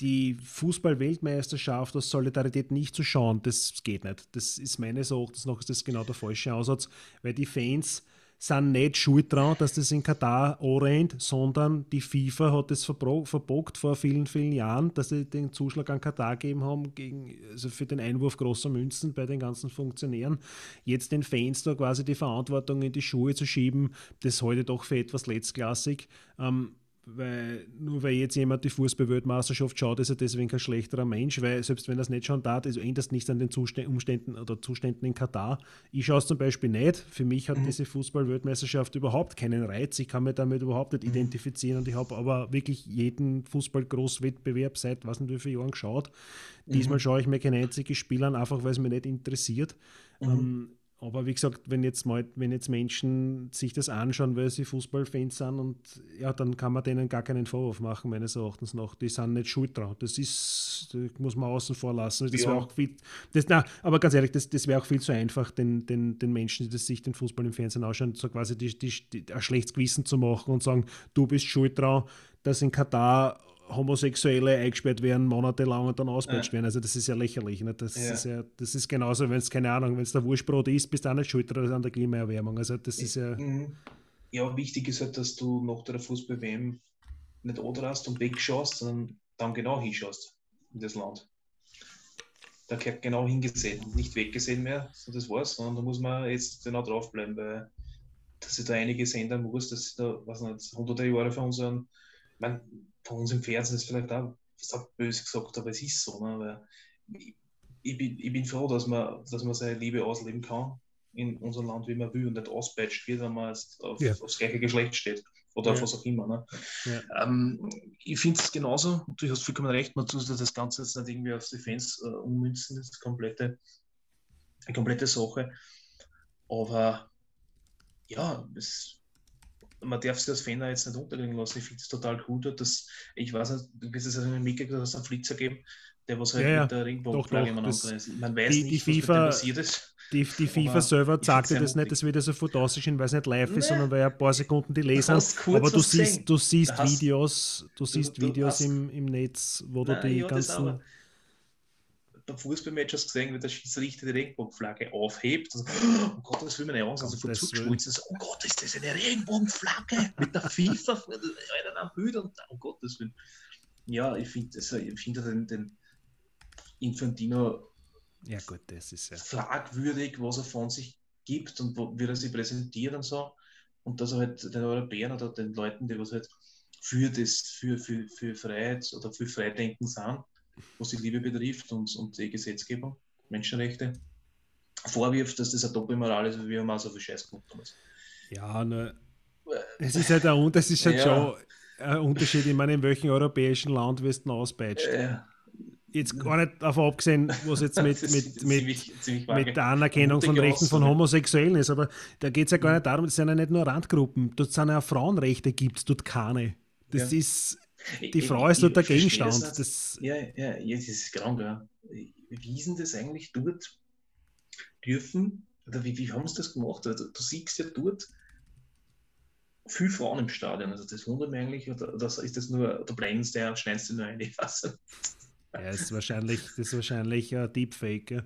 die Fußball-Weltmeisterschaft aus Solidarität nicht zu schauen, das geht nicht. Das ist meines Erachtens noch ist das genau der falsche Aussatz, weil die Fans sind nicht schuld dran, dass das in Katar anrennt, sondern die FIFA hat es verbogt vor vielen, vielen Jahren, dass sie den Zuschlag an Katar gegeben haben gegen, also für den Einwurf großer Münzen bei den ganzen Funktionären. Jetzt den Fans da quasi die Verantwortung in die Schuhe zu schieben, das halte ich doch für etwas letztklassig. Ähm, weil nur weil jetzt jemand die Fußball-Weltmeisterschaft schaut, ist er deswegen kein schlechterer Mensch, weil selbst wenn er es nicht schon tat, also ändert es nichts an den Umständen oder Zuständen in Katar. Ich schaue es zum Beispiel nicht. Für mich hat mhm. diese Fußball-Weltmeisterschaft überhaupt keinen Reiz. Ich kann mich damit überhaupt nicht mhm. identifizieren und ich habe aber wirklich jeden Fußball-Großwettbewerb seit was nicht wie vielen Jahren geschaut. Mhm. Diesmal schaue ich mir kein einziges Spiel an, einfach weil es mich nicht interessiert. Mhm. Ähm, aber wie gesagt, wenn jetzt mal, wenn jetzt Menschen sich das anschauen, weil sie Fußballfans sind und ja, dann kann man denen gar keinen Vorwurf machen, meines Erachtens nach. Die sind nicht schuld dran. Das ist, das muss man außen vor lassen. Das ja. auch viel, das, na, aber ganz ehrlich, das, das wäre auch viel zu einfach, den, den, den Menschen, die das sich den Fußball im Fernsehen anschauen, so quasi die, die, die, ein schlechtes Gewissen zu machen und sagen, du bist schuld dran, dass in Katar Homosexuelle eingesperrt werden, monatelang und dann auspeitscht ja. werden. Also das ist ja lächerlich. Ne? Das, ja. Ist ja, das ist genauso, wenn es, keine Ahnung, wenn es der Wurstbrot ist, bist du auch nicht schuld an der Klimaerwärmung. Also das ist ja. Mhm. Ja, wichtig ist halt, dass du nach der Fußball-WM nicht anrast und wegschaust, sondern dann genau hinschaust in das Land. Da gehört genau hingesehen, nicht weggesehen mehr, so das war's, sondern da muss man jetzt genau draufbleiben, weil dass sich da einige ändern muss, dass sie da, was nicht, hunderte Jahre von unseren, ich meine, von uns im Fernsehen ist vielleicht auch so böse gesagt, aber es ist so. Ne? Weil ich, ich, bin, ich bin froh, dass man, dass man seine Liebe ausleben kann in unserem Land, wie man will und nicht auspeitscht wird, wenn man auf, ja. aufs gleiche Geschlecht steht oder ja. auf was auch immer. Ne? Ja. Ähm, ich finde es genauso, du hast vollkommen recht, man tut das Ganze jetzt nicht irgendwie auf die Fans äh, ummünzen, das ist komplette, eine komplette Sache. Aber ja, es, man darf sich als Fan jetzt nicht untergehen lassen. Ich finde es total cool, dass ich weiß nicht, du wirst es also mitgekriegt, dass es einen Flitzer geben, der was halt ja, mit der Regenbogenflagge immer ist. Man weiß die, nicht, die FIFA, was passiert ist. Die, die FIFA selber sagte das nicht, das wird also von aussehen, weil es nicht live ist, sondern weil ein paar Sekunden die lesen. Aber du siehst, du siehst Videos, du siehst Videos im, im Netz, wo du die ja, ganzen beim Fußballmatch hast gesehen, wie der Schiedsrichter die Regenbogenflagge aufhebt. Also, oh Gott, das will man nicht Angst. Also von zurückgeschmolzen ist, oh Gott, ist das eine Regenbogenflagge mit der FIFA vor einem Hüt und um Gottes Willen. Ja, ich finde also, find den, den Infantino ja, gut, das ist ja. fragwürdig, was er von sich gibt und wo, wie er sich präsentiert und so. Und dass er halt den Europäern oder den Leuten, die was halt für das, für, für, für Freiheit oder für Freidenken sind, was die Liebe betrifft und, und die Gesetzgebung, Menschenrechte, vorwirft, dass das eine Doppelmoral ist, wie wir mal so viel Scheiß gemacht haben. Ja, ne, es ist halt, ein, das ist halt ja. schon ein Unterschied, ich meine, in welchem europäischen Land wirst du auspeitscht. Ja. Jetzt gar nicht davon abgesehen, was jetzt mit, mit, mit, ziemlich, ziemlich mit der Anerkennung von Rechten von Homosexuellen ist, aber da geht es ja gar nicht darum, es sind ja nicht nur Randgruppen, dort sind ja Frauenrechte, gibt es dort keine. Das ja. ist die Frau ist dort der Gegenstand. Das, das, ja, ja, jetzt ist es krank. Ja. Wie ist denn das eigentlich dort dürfen? Oder wie, wie haben sie das gemacht? Also, du siehst ja dort viele Frauen im Stadion. Also das wundert mich eigentlich. Oder, oder ist das nur, du blendest der und schneidest du nur ein? Ich weiß Ja, das ist wahrscheinlich, das ist wahrscheinlich ein Deepfake. Ja.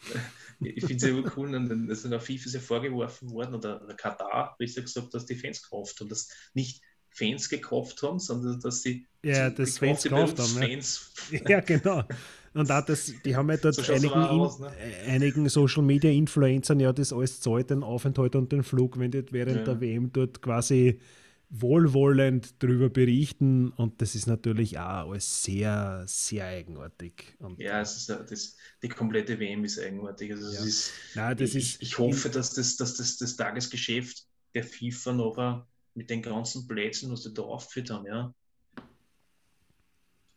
Ich finde es ja cool, und das ist in der FIFA sehr vorgeworfen worden, oder der Katar, besser gesagt, dass die Fans gekauft und das nicht Fans gekauft haben, sondern dass sie ja, das Fans gekauft haben. Fans. Ja. ja, genau. Und auch das, die haben ja dort so einigen, aus, ne? einigen Social Media Influencern ja das alles zahlt, den Aufenthalt und den Flug, wenn die während ja. der WM dort quasi wohlwollend darüber berichten und das ist natürlich auch alles sehr, sehr eigenartig. Und ja, es ist, das, die komplette WM ist eigenartig. Also ja. ist, Nein, das ich, ist, ich hoffe, dass das, dass das, das Tagesgeschäft der FIFA noch mit den ganzen Plätzen, was sie da aufgeführt haben, ja,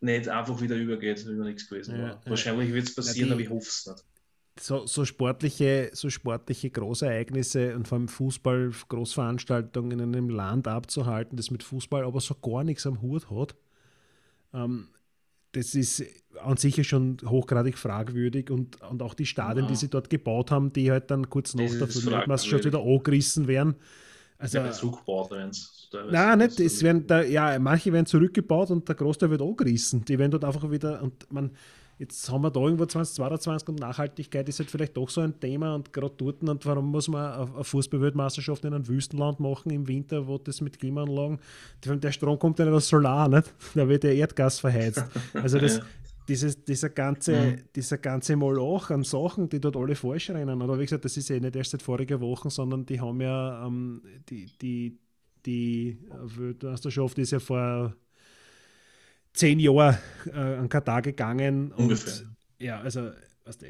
nicht einfach wieder übergeht, wie nichts gewesen ja, war. Wahrscheinlich wird es passieren, ja, die, aber ich hoffe es nicht. So, so, sportliche, so sportliche Großereignisse und vor allem Fußball, Großveranstaltungen in einem Land abzuhalten, das mit Fußball aber so gar nichts am Hut hat, ähm, das ist an sich schon hochgradig fragwürdig und, und auch die Stadien, ja. die sie dort gebaut haben, die halt dann kurz nach der Weltmeisterschaft wieder angerissen werden. Also, ja, zurückgebaut Nein, nicht. Es werden da, ja, manche werden zurückgebaut und der Großteil wird angerissen. Die werden dort einfach wieder und man jetzt haben wir da irgendwo 2022 und Nachhaltigkeit ist halt vielleicht doch so ein Thema und gerade dort und warum muss man eine Fußballweltmeisterschaft in einem Wüstenland machen im Winter, wo das mit Klimaanlagen, der Strom kommt ja nicht aus Solar, nicht? da wird der Erdgas verheizt. Also das, dieses, dieser ganze, mhm. dieser ganze Moloch an Sachen, die dort alle falsch rennen. Aber wie gesagt, das ist ja nicht erst seit vorigen Wochen, sondern die haben ja ähm, die, die, die Weltmeisterschaft ist ja vor zehn Jahren äh, an Katar gegangen. Ungefähr. Und, ja, also, was du,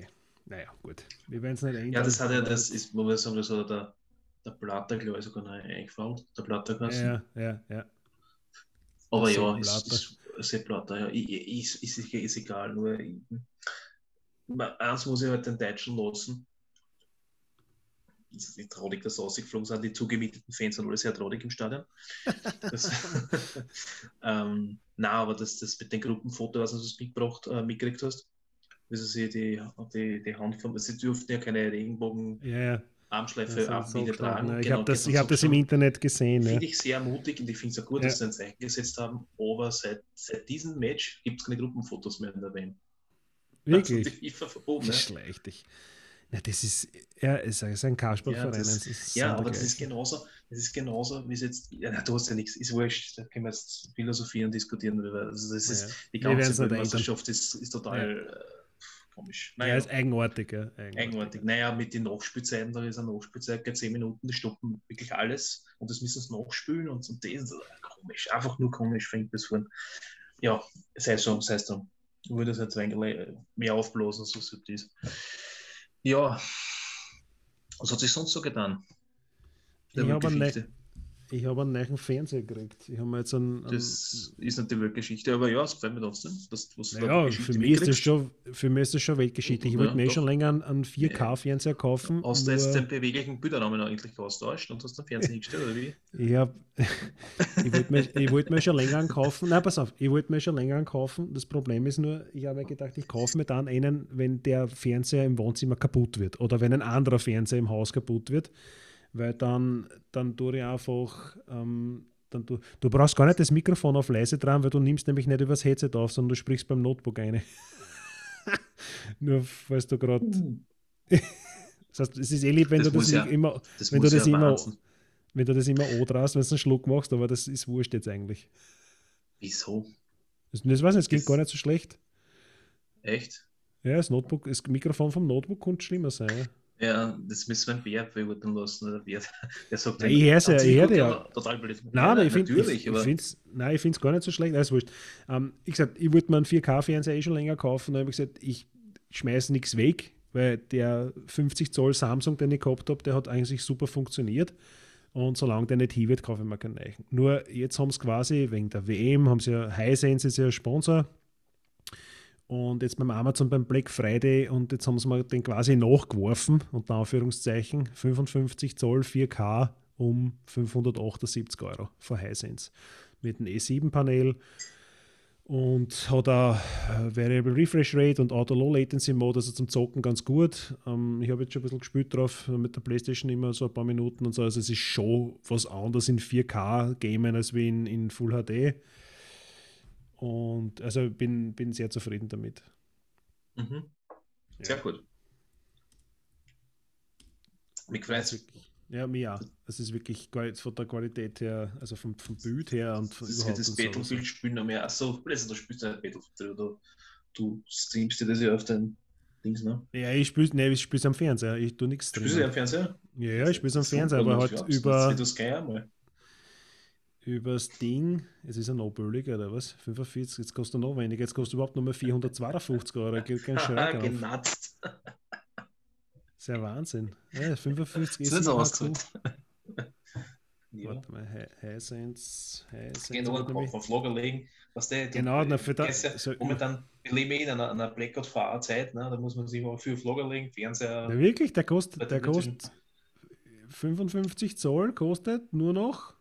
naja, gut. Wir werden es nicht ändern. Ja, das hat ja, das ist, wo wir sagen, so der, der Platter, glaube ich, sogar neu eingefallen. Der Platter Ja, ja, ja. Aber ja, ist, ist, Sepp Blatter, ja, ist, ist, ist egal, nur eins muss ich halt den Deutschen lassen. Das ist nicht traurig, dass sie rausgeflogen sind. Die zugemieteten Fans sind alle sehr traurig im Stadion. das, ähm, na, aber das, das mit den Gruppenfoto, was du das mitgebracht, äh, mitgekriegt hast, wie sie die, die, die Hand von, sie dürften ja keine Regenbogen. Ja, ja. Armschleife ab wieder tragen. Ja, ich genau, habe das, ich hab das im Internet gesehen. Finde ja. ich sehr mutig und ich finde es auch gut, ja. dass sie ein Zeichen gesetzt haben. Aber seit, seit diesem Match gibt es keine Gruppenfotos mehr in der WM. Wirklich? Also die FIFA verboten, das ist schlecht. Ja, das ist, ja, es ist ein Karlsportverein. Ja, das, ja aber das ist genauso, das ist genauso, wie es jetzt, ja, du hast ja nichts, ist wurscht, da können wir jetzt philosophieren und diskutieren. Also das ist, die ganze Weltmeisterschaft ist, ist total äh, komisch. Naja, ja, ist eigenartig, ja. Eigenartig. eigenartig. Naja, mit den Nachspielzeiten, da ist eine Nachspielzeit, 10 Minuten, die stoppen wirklich alles und das müssen sie nachspülen und, und das ist komisch, einfach nur komisch, fängt das von. Ja, sei so, sei es drum. Ich würde das jetzt eigentlich mehr aufblasen, so es ist. Ja, was hat sich sonst so getan? Ich habe nicht, ich habe einen neuen Fernseher gekriegt. Ich habe jetzt einen, einen das ist nicht die Weltgeschichte, aber ja, es gefällt mir trotzdem. Dass, was naja, für, mich ist das schon, für mich ist das schon Weltgeschichte. Ich ja, wollte mir eh schon länger einen, einen 4K-Fernseher kaufen. Hast du jetzt den beweglichen Bilderrahmen eigentlich austauscht und hast den Fernseher hingestellt, oder wie? Ich, hab, ich wollte mir, wollt mir schon länger einen kaufen. Nein, pass auf, ich wollte mir schon länger einen kaufen. Das Problem ist nur, ich habe mir gedacht, ich kaufe mir dann einen, wenn der Fernseher im Wohnzimmer kaputt wird oder wenn ein anderer Fernseher im Haus kaputt wird weil dann, dann tue ich einfach, ähm, dann du, du brauchst gar nicht das Mikrofon auf leise dran, weil du nimmst nämlich nicht übers Headset auf, sondern du sprichst beim Notebook eine. Nur falls du gerade. Uh. das heißt, es ist eh lieb, wenn das du das ja, immer, das wenn du das ja immer, wenn du das immer antraust, wenn du einen Schluck machst, aber das ist wurscht jetzt eigentlich. Wieso? Das, das weiß nicht, es geht gar nicht so schlecht. Echt? Ja, das Notebook, das Mikrofon vom Notebook könnte schlimmer sein. Ja, das müssen wir Bär beurteilen lassen. Oder Bär. Der sagt, ja, ich höre ja, ich höre ja. Total blöd. Nein, nein, ich finde es gar nicht so schlecht. Alles wurscht. Ähm, ich gesagt, ich wollte mir einen 4K-Fernseher eh schon länger kaufen. Da habe ich gesagt, ich schmeiße nichts weg, weil der 50 Zoll Samsung, den ich gehabt habe, der hat eigentlich super funktioniert. Und solange der nicht hin wird, kaufe ich mir keinen neuen. Nur jetzt haben sie quasi wegen der WM, haben sie ja Hisense ist ja ein Sponsor und jetzt beim Amazon beim Black Friday und jetzt haben sie mir den quasi nachgeworfen, unter Anführungszeichen, 55 Zoll 4K um 578 Euro von Hisense. Mit einem E7-Panel und hat auch Variable Refresh Rate und Auto Low Latency Mode, also zum Zocken ganz gut. Ähm, ich habe jetzt schon ein bisschen gespielt drauf, mit der Playstation immer so ein paar Minuten und so. Also es ist schon was anderes in 4K Gamen als wie in, in Full HD. Und also bin, bin sehr zufrieden damit. Mhm. Sehr ja. gut. Mich freut Ja, mir auch. Es ist wirklich von der Qualität her, also vom, vom Bild her und von das überhaupt. Das Battlefield spielen noch mehr. Achso, also, du spielst ja Battlefield oder du streamst dir das ja auf dein Dings, ne? Ja, ich spiele nee, ich spiel's am Fernseher. Ich tue nichts. Spielst du am Fernseher? Ja, ja, ich spiele am Fernseher, aber halt über. Das Sky einmal übers Ding, es ist ein noch billiger oder was? 45, jetzt kostet er noch weniger, jetzt kostet er überhaupt nur mehr 452 Euro, geht kein Schreck auf. Genatzt. Das ist ja Wahnsinn. Ja, 55 ist, ist auch cool. Ja. Warte mal, Hisense. Hisense genau, nämlich... auf Lager legen. Was der, genau, na, für das. Ja, so, momentan, wir leben in einer, einer Blackout-Fahrzeit, ne? da muss man sich mal viel auf Lager legen, Fernseher. Na, wirklich, der kostet, der kostet 55 Zoll, kostet nur noch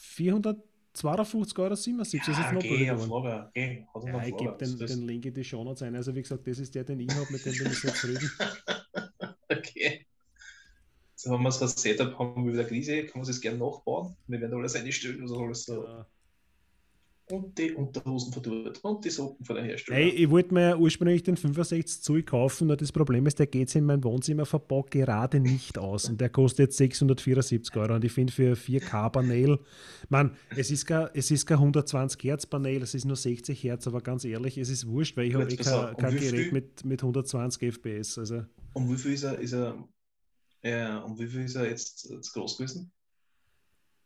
452,77 Euro. Das ist jetzt noch okay, auf Lager. Okay, ja, ich gebe den, den Link in die Show Notes ein. Also wie gesagt, das ist der, den ich habe, mit dem bin ich sehr zufrieden. okay. So haben wir ein Setup, haben wir wieder Krise, kann man es gerne nachbauen. Wir werden alles einstellen, also alles so. Ja. Und die Unterhosen verdurrt und die Socken von der Hersteller. Ey, ich wollte mir ursprünglich den 65 Zoll kaufen, nur das Problem ist, der geht in mein Wohnzimmer verpackt gerade nicht aus. Und der kostet jetzt 674 Euro. Und ich finde für 4K-Panel, man, es ist kein, es ist kein 120 Hertz Panel, es ist nur 60 Hertz, aber ganz ehrlich, es ist wurscht, weil ich habe eh kein, kein Gerät mit, mit 120 FPS. Also. Und wie viel ist er, ist er, ja, und wie viel ist er jetzt, jetzt groß gewesen?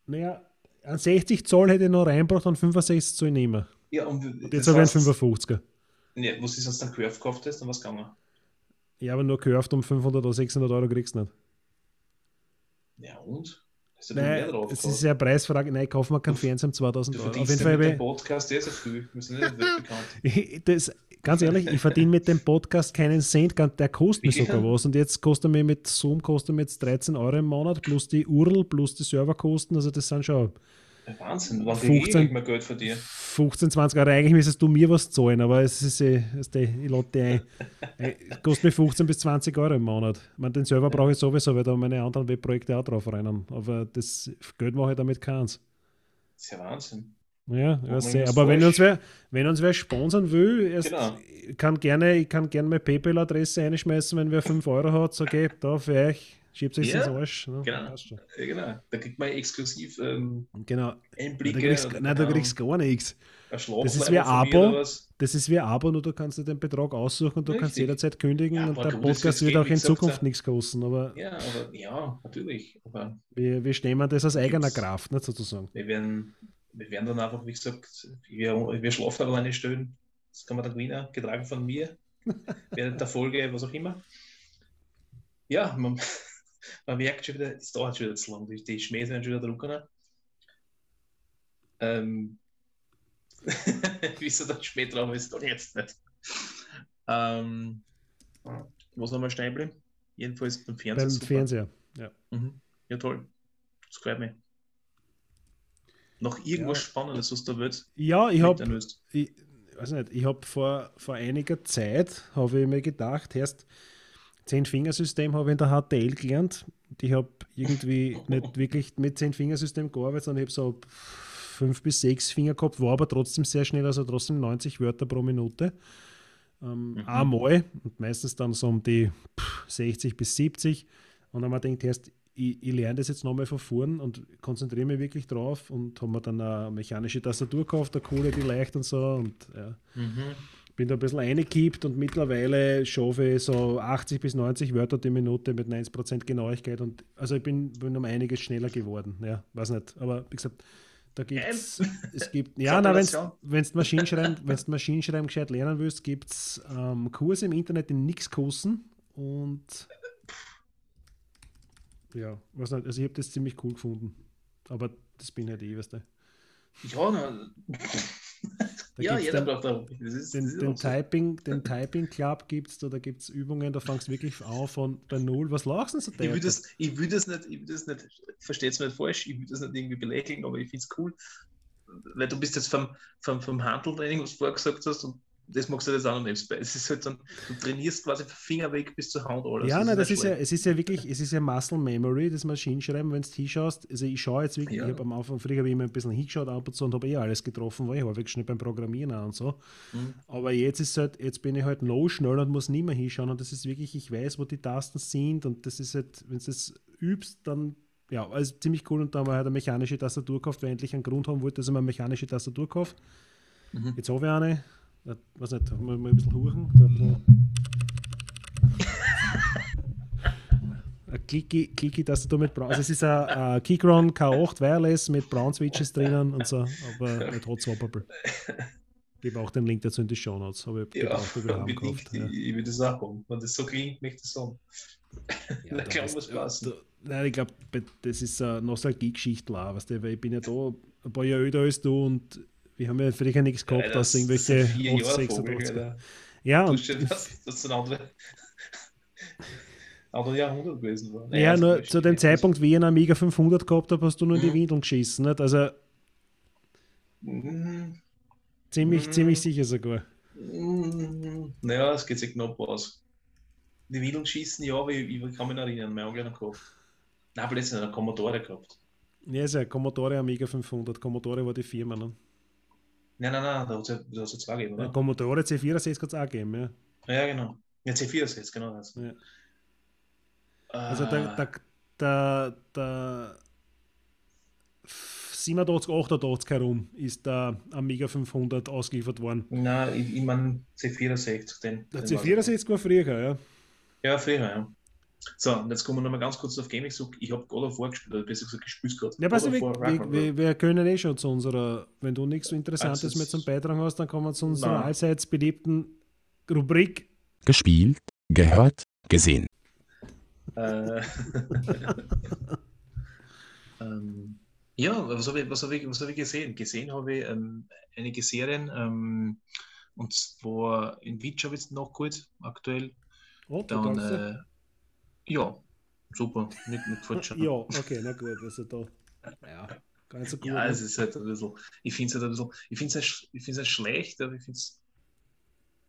Naja, an 60 Zoll hätte ich noch reingebracht und 65 Zoll nehmen. Ja, und, und jetzt habe ich einen 55er. Ja, was ist, wenn du dann Curve gekauft hast, dann was gegangen? Ja, aber nur Curved um 500 oder 600 Euro kriegst du nicht. Ja, und? Ist Nein, drauf, es ist ja eine Preisfrage. Nein, ich kaufe mir keinen Fernseher um 2000 Euro. Auf jeden Fall mit dem Podcast sehr, sehr viel. Wir sind nicht bekannt. das, ganz ehrlich, ich verdiene mit dem Podcast keinen Cent. Der kostet mir sogar was. Und jetzt kostet mir mit Zoom kostet mir jetzt 13 Euro im Monat plus die URL plus die Serverkosten. Also das sind schon Wahnsinn, wann 15, mehr Geld von dir? 15, 20 Euro. Eigentlich müsstest du mir was zahlen, aber es ist, eh, ich die ein. Es kostet mir 15 bis 20 Euro im Monat. Ich meine, den Server brauche ich sowieso, weil da meine anderen Webprojekte auch drauf rennen. Aber das Geld mache ich damit keins. Das ist ja Wahnsinn. Ja, ja sehr. aber wenn uns, wer, wenn uns wer sponsern will, erst, genau. kann gerne, ich kann gerne meine PayPal-Adresse einschmeißen, wenn wer 5 Euro hat, so okay, da für euch Schiebt sich ja, ins Arsch. Ne? Genau. Genau. Da kriegt man exklusiv ähm, genau. Einblicke. Da kriegst, nein, da kriegst du gar nichts. Das ist wie ein Abo. Das ist wie ein Abo, nur du kannst dir den Betrag aussuchen und du Richtig. kannst jederzeit kündigen ja, und der Podcast wird auch in Zukunft nichts kosten. Aber ja, aber ja, natürlich. Aber wir, wir stemmen das aus eigener Kraft, nicht sozusagen. Wir werden, wir werden dann einfach, wie gesagt, wir, wir schlafen alleine stellen. Das kann man dann gewinnen, getragen von mir. während der Folge, was auch immer. Ja, man, man merkt schon wieder, es dauert schon wieder zu lang, die, die Schmähs werden schon wieder drucken. Ähm, wieso der Schmäh drauf ist, doch jetzt nicht. Ähm, was nochmal stehen bleiben? Jedenfalls beim Fernseher. Beim super. Fernseher, ja. Mhm. Ja, toll. Das freut mich. Noch irgendwas ja. Spannendes, was du willst? Ja, ich habe ich, weiß nicht, ich habe vor, vor einiger Zeit, habe ich mir gedacht, erst Zehn-Fingersystem habe ich in der HTL gelernt. Ich habe irgendwie nicht wirklich mit Zehn-Fingersystem gearbeitet, sondern ich habe so fünf bis sechs Finger gehabt, war aber trotzdem sehr schnell, also trotzdem 90 Wörter pro Minute. Ähm, mhm. Einmal und meistens dann so um die 60 bis 70. Und dann habe ich gedacht, erst, ich, ich, lerne das jetzt nochmal von vorn und konzentriere mich wirklich drauf und habe mir dann eine mechanische Tastatur gekauft, eine coole, die leicht und so. Und ja. Mhm bin da ein bisschen eingekippt und mittlerweile schaffe ich so 80 bis 90 Wörter die Minute mit 90% Genauigkeit und also ich bin, bin um einiges schneller geworden. Ja, weiß nicht. Aber wie gesagt, da gibt es, es gibt, ja, na, wenn du Maschinenschreiben, wenn's Maschinenschreiben gescheit lernen willst, gibt es ähm, Kurse im Internet, die nichts kosten und ja, was nicht, also ich habe das ziemlich cool gefunden. Aber das bin halt eh, weißt du. Ja, na, da ja, jeder den, braucht auch. Ist, den, den, Typing, den Typing Club gibt es, da gibt es Übungen, da fangst du wirklich auf von bei Null. Was lachst du so? Ich will das, ich will das nicht, ich will das nicht, versteht es nicht falsch, ich will das nicht irgendwie belächeln, aber ich finde es cool, weil du bist jetzt vom, vom, vom Handeltraining, was du vorher gesagt hast, und das magst du jetzt auch noch nicht. Es ist halt dann, du trainierst quasi von Finger weg bis zur Hand alles. Ja, das, nein, das ist ja, es ist ja wirklich, es ist ja Muscle Memory, das Maschinenschreiben, wenn du hinschaust. Also ich schaue jetzt wirklich, ja. ich habe am Anfang, früher habe ich immer ein bisschen hingeschaut ab und zu und habe eh alles getroffen, weil ich häufig schnell beim Programmieren auch und so. Mhm. Aber jetzt ist halt, jetzt bin ich halt noch schnell und muss nicht mehr hinschauen und das ist wirklich, ich weiß, wo die Tasten sind und das ist halt, wenn du das übst, dann ja, also ziemlich cool und da haben wir halt eine mechanische Tastatur gekauft, weil ich endlich einen Grund haben wollte, dass ich mir eine mechanische Tastatur kaufe. Mhm. Jetzt habe ich eine, was nicht, mal, mal ein bisschen huchen. Clicky, Clicky Tastatur mit Braun. Also es ist ein, Keychron K8 Wireless mit Brown Switches drinnen und so, aber nicht hot swappable. Ich gebe auch den Link dazu in die Show Notes. Aber ich ja, gebraucht, gekauft, ja. ich, will das auch haben. Wenn das so klingt, möchte ich das haben. Ja, da glaube ich, passen. Nein, ich glaube, das ist eine Nostalgie-Geschichte, weißt du, weil ich bin ja da ein paar Jahre älter als du und wir haben ja für dich ja nichts gehabt, ja, als irgendwelche 86 Ja, und. Das, das sind andere, andere Jahrhundert gewesen. War. Naja, ja, nur zu dem Zeitpunkt, wie ich einen Amiga 500 gehabt habe, hast du nur in die mhm. Windeln geschissen. Nicht? Also. Mhm. Ziemlich, mhm. ziemlich sicher sogar. Mhm. Naja, es geht sich knapp aus. Die Windeln schießen, ja, aber ich, ich kann mich noch erinnern, mein Onkel gehabt. Nein, hat einen Commodore gehabt. Ja, ist ja Commodore Amiga 500. Commodore war die Firma. Ne? Nein, nein, nein, da hat es ja, da hat's ja zwei gegeben, Der oder? Commodore C64 hat es auch gegeben, ja. Ja, genau. Ja, C64, genau das. Ja. Also der, der, der, der 87, 88 herum ist der Amiga 500 ausgeliefert worden. Nein, ich, ich meine C64, den. Der den ich. C64 war früher, ja. Ja, früher, ja. So, und jetzt kommen wir nochmal ganz kurz auf Gaming zurück. Ich habe God of War gespielt, oder besser gesagt, gespielt gerade. Ja, auf, of wir, wir, wir können eh schon zu unserer, wenn du nichts so Interessantes Also mehr es- zum Beitragen hast, dann kommen wir zu unserer Nein. allseits beliebten Rubrik. Gespielt, gehört, gesehen. Äh, ähm, ja, was habe ich, was hab ich, was hab ich gesehen? Gesehen habe ich ähm, einige Serien, ähm, und zwar in Witch habe ich jetzt nachgeholt, aktuell. Oh, du Dann, äh, ja, super, mir gefällt schon. ja, okay, na gut, also da, ja, ganz so gut. Ja, ne? es ist halt ein bisschen, ich finde es halt ein bisschen, ich finde es halt, ich find's halt schlecht, aber ich finde es,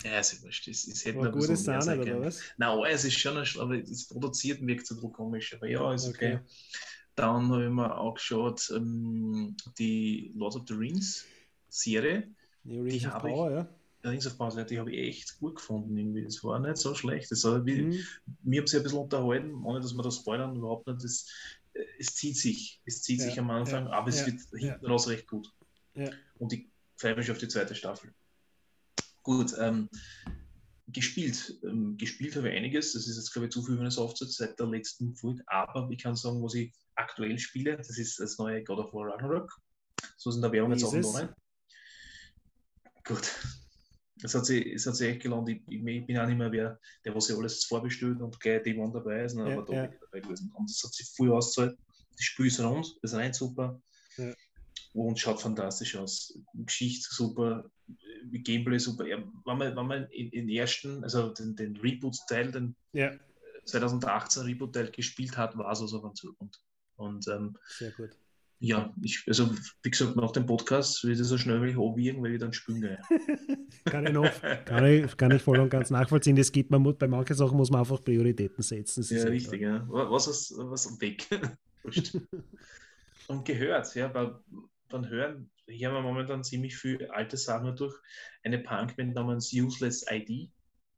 ja, ist ja wurscht, es, es hätte War noch ein bisschen mehr sein oder können. was? Nein, es ist schon, ein, aber es produziert wirkt so komisch, aber ja, ist okay. Okay. Dann habe ich mir auch geschaut, ähm, die Lord of the Rings Serie, Rings Die of habe ich- Power, ja. Rings of Power, die habe ich echt gut gefunden irgendwie. Es war nicht so schlecht. Das war, wie, Mhm. mir hat sie ein bisschen unterhalten, ohne dass wir das spoilern, überhaupt nicht. Das, es zieht sich, es zieht Ja, sich am Anfang, ja, aber es ja, wird hinten raus recht gut. Und ich freue mich auf die zweite Staffel. Gut, ähm, gespielt. Ähm, gespielt habe ich einiges. Das ist jetzt, glaube ich, zu viel, wenn es seit der letzten Folge. Aber ich kann sagen, was ich aktuell spiele. Das ist das neue God of War Ragnarok. So sind der Werbung jetzt ist auch es? rein. Gut. Es hat sich, es hat sich echt gelohnt. Ich, ich, ich bin auch nicht mehr wer, der was sich alles vorbestellt und gleich die One dabei ist, ne, Ja, aber da ja. bin ich dabei gewesen. Und es hat sich voll ausgezahlt. Das Spiel ist rund, das ist rein super. Ja. Und schaut fantastisch aus. Geschichte super, Gameplay super. Ja, wenn man, wenn man in, in ersten, also den, den Reboot-Teil, den Ja, 2018 Reboot-Teil gespielt hat, war es also von Zukunft. Und ähm, sehr gut. Ja, ich, also wie gesagt, nach dem Podcast ich das so schnell wie ich abwiegen, weil ich dann spielen gehe. Kann ich, noch, kann, ich, kann ich voll und ganz nachvollziehen. Das geht man, bei manchen Sachen muss man einfach Prioritäten setzen. Ja, richtig, ja. Wa- Was ist was weg? Und gehört, ja, bei, beim Hören, hier haben wir momentan ziemlich viel alte Sachen durch. Eine Punkband namens Useless ID.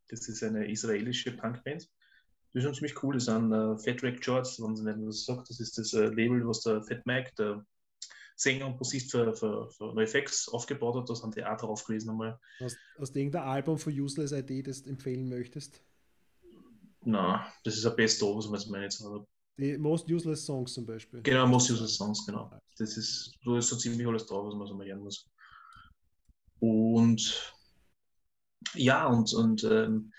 Das ist eine israelische Punkband. Das ist schon ziemlich cool. Das sind äh, Fat Wreck George, wenn man das sagt. Das ist das äh, Label, was der Fat Mac, der Sänger und Bassist für, für, für NoFX aufgebaut hat. Da sind die auch drauf gewesen einmal. Hast, hast du irgendein Album von Useless ID, das du empfehlen möchtest? Na, das ist ein Best-of, was man jetzt meint. Also, Die Most Useless Songs zum Beispiel. Genau, Most User Songs, genau. Das ist, da ist so ziemlich alles drauf, was man so mal hören muss. Und ja, und, und ähm,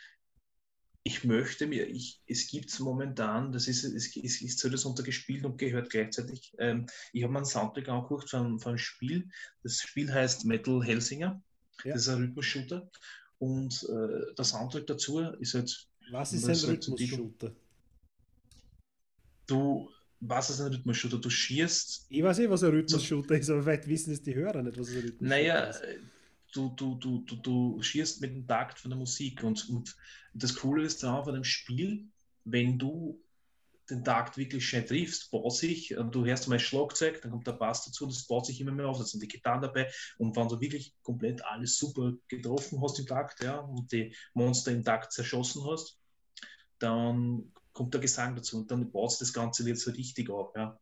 ich möchte mir, ich, es gibt momentan, das ist, es, es ist so das untergespielt und gehört gleichzeitig. Ähm, ich habe mir einen Soundtrack angeguckt von, von einem Spiel. Das Spiel heißt Metal Hellsinger. Ja. Das ist ein Rhythmus-Shooter. Und äh, der Soundtrack dazu ist halt, Was ist ein halt Rhythmus-Shooter? du, was ist ein Rhythmus-Shooter? Du schierst Ich weiß eh, was ein Rhythmus-Shooter ist, aber vielleicht wissen es die Hörer nicht, was ein Rhythmus-Shooter Naja, ist. äh, du, du, du, du, du schießt mit dem Takt von der Musik und, und das Coole ist daran von dem Spiel, wenn du den Takt wirklich schön triffst, baut sich, und du hörst mal Schlagzeug, dann kommt der Bass dazu und es baut sich immer mehr auf, da sind die Gitarren dabei und wenn du wirklich komplett alles super getroffen hast im Takt, ja, und die Monster im Takt zerschossen hast, dann kommt der Gesang dazu und dann baut sich das Ganze jetzt so richtig auf, ja.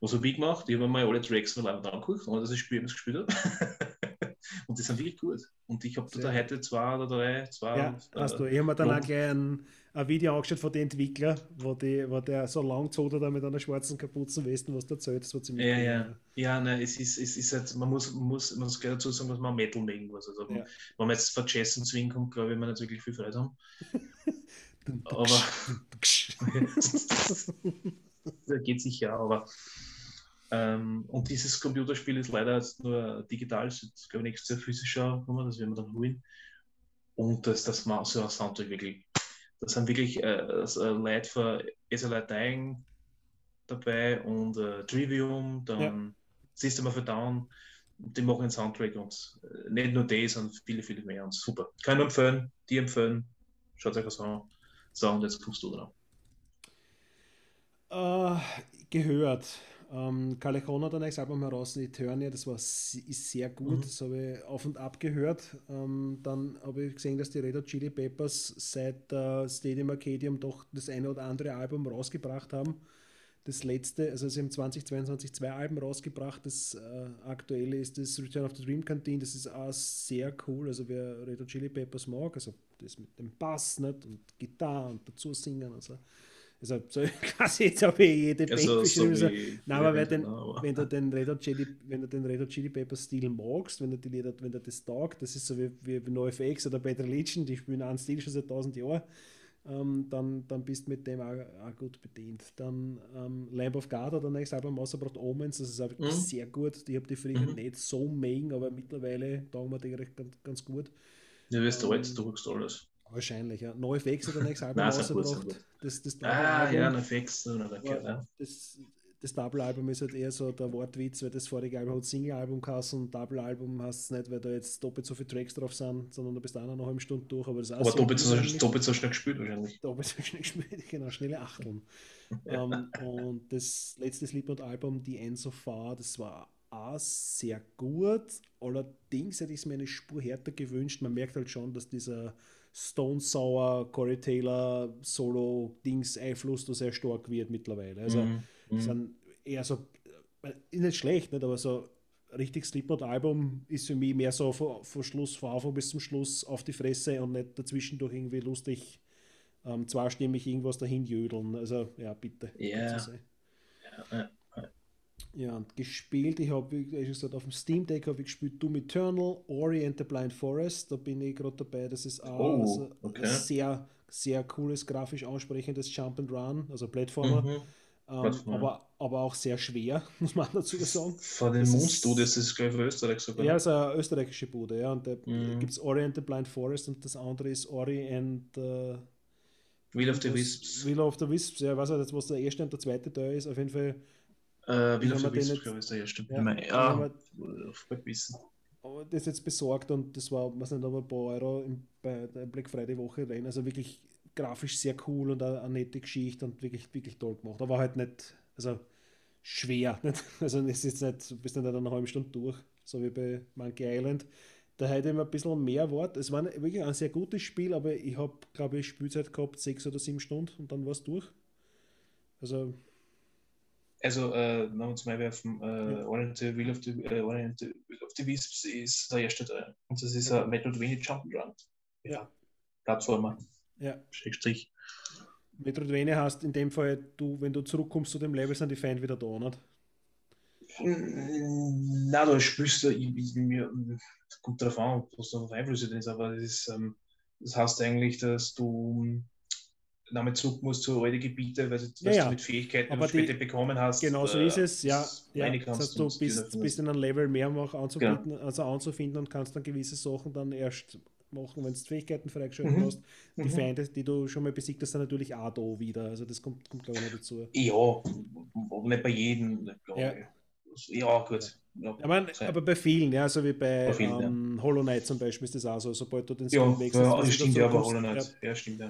Was habe ich gemacht? Ich habe mal alle Tracks von live angeguckt, ohne dass ich Spiel gespielt habe. und die sind wirklich gut. Und ich habe da heute zwei oder drei, zwei. Ja, äh, hast du. Ich habe mir dann auch gleich ein, ein Video angeschaut von den Entwicklern, wo, die, wo der so lang gezogen hat mit einer schwarzen Kapuzenweste, was du erzählt, das war ziemlich Ja, cool, ja. Ja, nein, es ist, es ist halt, man muss, man muss, man muss gleich dazu sagen, dass man Metal mögen muss. Also, Ja. wenn man jetzt von Jason Swing kommt, glaube ich, wir nicht wirklich viel Freude haben. Aber da geht sicher, aber ähm, und dieses Computerspiel ist leider jetzt nur digital, es ist, glaube ich, nächstes Jahr physisch kommen, das werden wir dann holen. Und das, das macht so ein Soundtrack wirklich. Das sind wirklich äh, das, äh, Leute für SLI Dying dabei und äh, Trivium, dann Ja. System of a Down. Die machen einen Soundtrack und äh, nicht nur die, sondern viele, viele mehr und super. Kann ich nur empfehlen, die empfehlen, schaut euch das an. So, und jetzt kommst du dran. Äh, gehört. Ähm, Callejon hat ein neues Album heraus, Eternia, das war ist sehr gut, mhm. das habe ich auf und ab gehört. Ähm, dann habe ich gesehen, dass die Red Hot Chili Peppers seit äh, Stadium Arcadium doch das eine oder andere Album rausgebracht haben. Das letzte, also sie haben 2022 zwei Alben rausgebracht. Das äh, aktuelle ist das Return of the Dream Canteen. Das ist auch sehr cool. Also wer Red Hot Chili Peppers mag, also das mit dem Bass nicht und Gitarre und dazu singen. Also also so quasi jetzt habe ich jede also. So Nein, aber, den, genau. wenn du den Red Hot Chili, wenn du den Red Hot Chili Pepper Stil magst, wenn du die Lieder, wenn du das taugt, das ist so wie, wie NoFX oder Bad Religion, die spielen einen Stil schon seit tausend Jahren. Ähm, dann, dann bist du mit dem auch, auch gut bedient. Dann ähm, Lamb of God hat ein nächstes Album rausgebracht, Omens, das ist auch mhm. sehr gut. Ich habe die früher mhm. nicht so mengen, aber mittlerweile taugen wir die recht ganz, ganz gut. Ja, wirst du ähm, alt, du alles. Wahrscheinlich, ja. NoFX hat ein nächstes Album rausgebracht. Das, das ah, ja, NoFX. Ja. Das, das Double-Album ist halt eher so der Wortwitz, weil das vorige Album hat Single-Album geheißen und Double-Album hast es nicht, weil da jetzt doppelt so viele Tracks drauf sind, sondern du bist auch noch eine halbe Stunde durch. Aber, das aber doppelt, so, doppelt so schnell gespielt wahrscheinlich. Doppelt so schnell gespielt, genau, schnelle Achteln. um, ähm, und das letzte Slipknot-Album, die End So Far, das war auch sehr gut. Allerdings hätte ich es mir eine Spur härter gewünscht. Man merkt halt schon, dass dieser Stone Sour, Corey Taylor, Solo-Dings-Einfluss da sehr stark wird mittlerweile. Also mm, mm. sind eher so, äh, ist nicht schlecht, nicht, aber so richtig Slipknot-Album ist für mich mehr so von, von Schluss, von Anfang bis zum Schluss auf die Fresse und nicht dazwischendurch irgendwie lustig ähm, zweistimmig irgendwas dahin jödeln. Also ja, bitte. Yeah. Ja. Ja, und gespielt, ich habe, wie gesagt, auf dem Steam Deck habe ich gespielt Doom Eternal, Ori and the Blind Forest, da bin ich gerade dabei, das ist auch oh, also okay. ein sehr, sehr cooles, grafisch ansprechendes Jump and Run, also Plattformer, mhm. ähm, aber, aber auch sehr schwer, muss man dazu sagen. Von den Moon Studios, das ist glaube ich Österreich sogar. Ja, ist eine österreichische Bude, ja, und da mhm. gibt es Ori and the Blind Forest und das andere ist Ori and uh, Wheel of the Wisps. Wheel of the Wisps, ja, ich weiß nicht, was der erste und der zweite Teil ist, auf jeden Fall äh, wie lange bist du, ist der erste? Ja, ja, ja wissen. Aber das jetzt besorgt und das war, was nicht, aber ein paar Euro im, bei der Black Friday Woche rein. Also wirklich grafisch sehr cool und eine, eine nette Geschichte und wirklich, wirklich toll gemacht. Aber halt nicht, also schwer. Nicht? Also es ist jetzt nicht, du bist nicht eine halbe Stunde durch, so wie bei Monkey Island. Da hätte ich mir ein bisschen mehr Wort. Es war wirklich ein sehr gutes Spiel, aber ich habe, glaube ich, Spielzeit gehabt, sechs oder sieben Stunden und dann war es durch. Also also äh, noch zum Einwerfen, äh, Orient the Will of the, äh, Orient the Will of the Wisps ist der erste Teil. Und das ist ein Metroidvania Jump'n'Run. Ja. Plattformer. Ja. Schrägstrich. Metroidvania hast in dem Fall, du, wenn du zurückkommst zu dem Level, sind die Feinde wieder da, nicht? Na, da spielst du, ich, mir, kommt darauf an, was da noch Einflüsse drin ist, aber das, ist, ähm, das heißt eigentlich, dass du damit zurück musst zu alten Gebiete, weil, ja, ja. du mit Fähigkeiten aber später die, bekommen hast. Genau so äh, ist es, ja. ja das heißt, du bist, bist in einem Level mehr noch anzubieten, genau. also anzufinden und kannst dann gewisse Sachen dann erst machen, wenn du Fähigkeiten freigeschaltet mhm. hast. Die mhm. Feinde, die du schon mal besiegt hast, sind natürlich auch da wieder. Also das kommt, kommt glaube ich, noch dazu. Ja, nicht bei jedem, ja. Ja, gut. Ja, aber, aber bei vielen, ja, so wie bei vielen, ähm, ja. Hollow Knight zum Beispiel ist das auch so, sobald du den ja, wechselst. Ja, das stimmt ja, aber Hollow Knight. Ja, ja stimmt ja.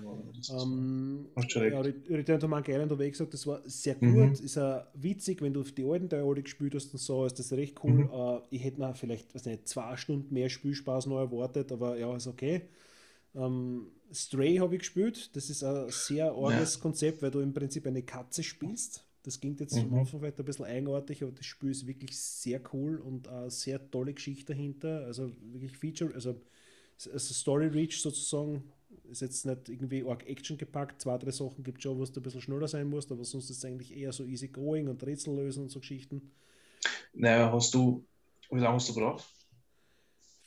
Ähm, ja, Return to Monkey Island habe ich gesagt, das war sehr gut, mhm. ist auch witzig, wenn du die alten Teile gespielt hast und so, ist das recht cool. Mhm. Uh, ich hätte mir vielleicht, weiß nicht, zwei Stunden mehr Spielspaß noch erwartet, aber ja, ist okay. Um, ähm, Stray habe ich gespielt, das ist ein sehr arges Konzept, weil du im Prinzip eine Katze spielst das klingt jetzt mhm. am Anfang vielleicht ein bisschen eigenartig, aber das Spiel ist wirklich sehr cool und eine sehr tolle Geschichte dahinter. Also wirklich Feature, also, also Story Reach sozusagen ist jetzt nicht irgendwie arg Action gepackt. Zwei, drei Sachen gibt es schon, wo du ein bisschen schneller sein musst, aber sonst ist es eigentlich eher so easy going und Rätsel lösen und so Geschichten. Naja, hast du, wie lange hast du gebraucht?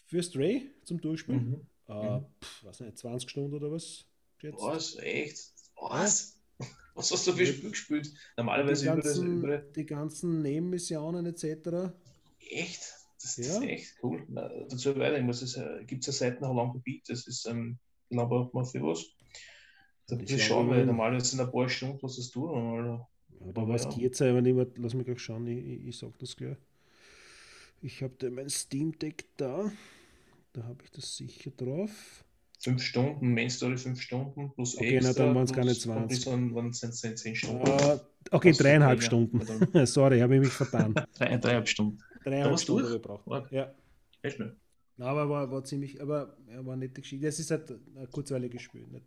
Für Stray zum Durchspielen? Mhm. Äh, mhm. Pf, weiß nicht, 20 Stunden oder was? Jetzt? Was? Echt? Was? Was hast du für Spiel gespielt? Normalerweise die ganzen, über, das, über die ganzen Nebenmissionen etc. Echt? Das, das ja. ist echt cool. Na, dazu weiter, ich muss es, äh, gibt es ja Seiten nach Lang Beat, das ist ähm, braucht man für was. Da muss ich schauen, weil normalerweise sind ein paar Stunden, was das tun. Oder? Da weiß ja. geht es aber nicht lass mich gleich schauen, ich, ich, ich sag das gleich. Ich habe mein Steam Deck da, da habe ich das sicher drauf fünf Stunden, Main Story fünf Stunden plus okay, extra. Na, dann waren es keine 20. Dann waren es 10 Stunden. Uh, Okay, dreieinhalb. Stunden. Sorry, habe ich mich vertan. Drei, dreieinhalb Stunden. Dreieinhalb Stunden durch? habe ich gebraucht. War- Ja. Nicht? Na, aber war, war ziemlich, aber ja, war nette Geschichte. Es ist halt ein kurzweiliges Spiel. Nicht?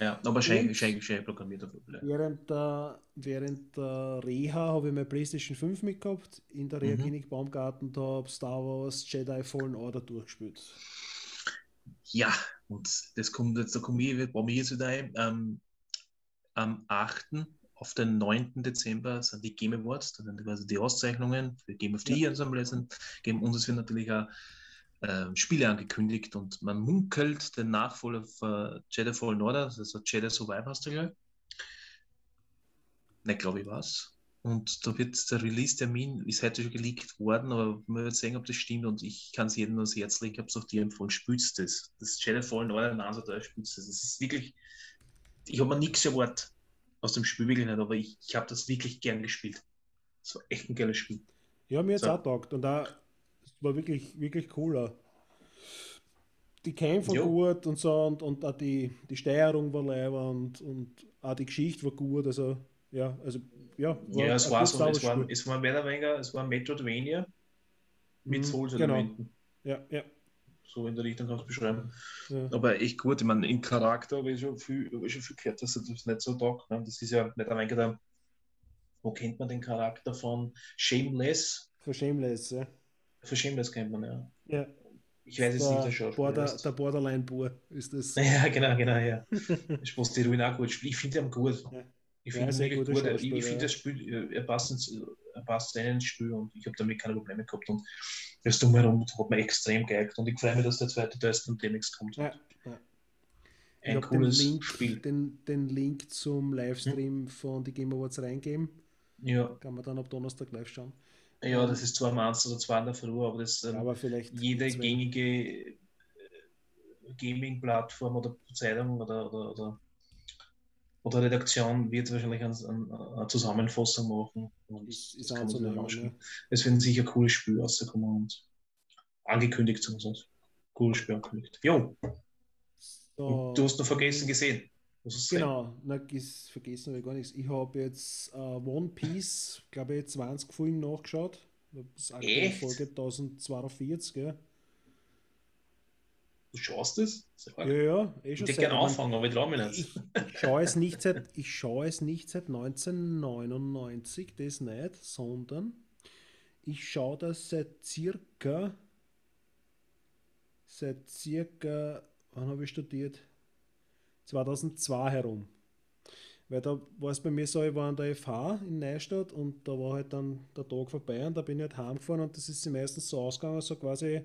Ja, aber schön, Und- schön, schön programmiert auf. Während der, während der Reha habe ich meine PlayStation 5 mitgehabt. In der Reha Mhm. Klinik Baumgarten, da habe Star Wars Jedi Fallen Order durchgespielt. Ja, und das kommt jetzt, da komme ich, bei mir jetzt wieder ein. Ähm, am 8. auf den 9. Dezember sind die Game Awards, da sind quasi die Auszeichnungen für Game of the Ja. Year Ensemble sind. Game und es werden natürlich auch ähm, Spiele angekündigt und man munkelt den Nachfolger für Jedi Fallen Order, ist Jedi Survivor hast du gleich. Ne, glaube ich was. Und da wird der Release-Termin, ist heute schon geleakt worden, aber man wird sehen, ob das stimmt und ich kann es jedem nur ans Herz legen, ich habe es auch dir empfohlen, spülst das. Das Jedi Fallen Order, so da spülst das. Das ist wirklich, ich habe mir nichts erwartet aus dem Spiel, wirklich nicht, aber ich, ich habe das wirklich gern gespielt. Das war echt ein geiles Spiel. Ja, mir hat es So. auch getaugt und da war wirklich, wirklich cooler. Die Kämpfe waren gut und so und, und auch die, die Steuerung war leibend und auch die Geschichte war gut. Also, ja, also, ja. Ja, es war so, es war, es war mehr oder weniger, es war Metroidvania mit Mhm, Souls-Elementen. Ja, ja. So in der Richtung kannst du beschreiben. ja. Aber echt gut, ich meine, im Charakter habe ich schon viel, ich schon viel gehört, dass das nicht so taugt. Ne? Das ist ja nicht ein wenig der, wo kennt man den Charakter von Shameless? Für Shameless, ja. Für Shameless kennt man ja. ja. Ich weiß jetzt nicht, der Schauspieler. Border, heißt. der Borderline-Bur ist das. Ja, genau, genau, ja. Ich muss die Ruin auch gut spielen. Ich finde ihn gut. Ja. Ich Ja, finde ihn gut. Ich, ich finde das Spiel, äh, er passt, ins, er passt rein ins Spiel und ich habe damit keine Probleme gehabt. Und das Drumherum hat mir extrem geeignet. Und ich freue mich, dass der zweite Teil dann demnächst kommt. Ja, ja. Ich Ein den cooles Link, Spiel. Den, den Link zum Livestream von die Game Awards reingeben. Ja. Kann man dann ab Donnerstag live schauen. ja, das ist zwar am 1 oder 2 in der Früh, aber das ähm, Aber jede gängige äh, Gaming-Plattform oder Zeitung oder, oder, oder, oder Redaktion wird wahrscheinlich ein, ein, eine Zusammenfassung machen. Und Ist, ist anzunehmen. anschauen. Ja. Es werden sicher coole Spiele rauskommen und angekündigt zumindest. Cooles Spiel angekündigt. Jo, So, du hast noch vergessen gesehen. Genau, na, ist, vergessen habe ich gar nichts. Ich habe jetzt äh, One Piece, glaube ich, 20 Folgen nachgeschaut. Das ist aktuell Echt? Folge 1042, gell? Du schaust es? Ja, ja, eh ich schon hätte seit- gerne anfangen, aber ich traue mich nicht. Ich, ich schaue es nicht seit, ich schaue es nicht seit 1999, das nicht, sondern ich schaue das seit circa, seit circa, wann habe ich studiert? 2002 herum. Weil da war es bei mir so, ich war an der FH in Neustadt und da war halt dann der Tag vorbei und da bin ich halt heimgefahren und das ist meistens so ausgegangen, so quasi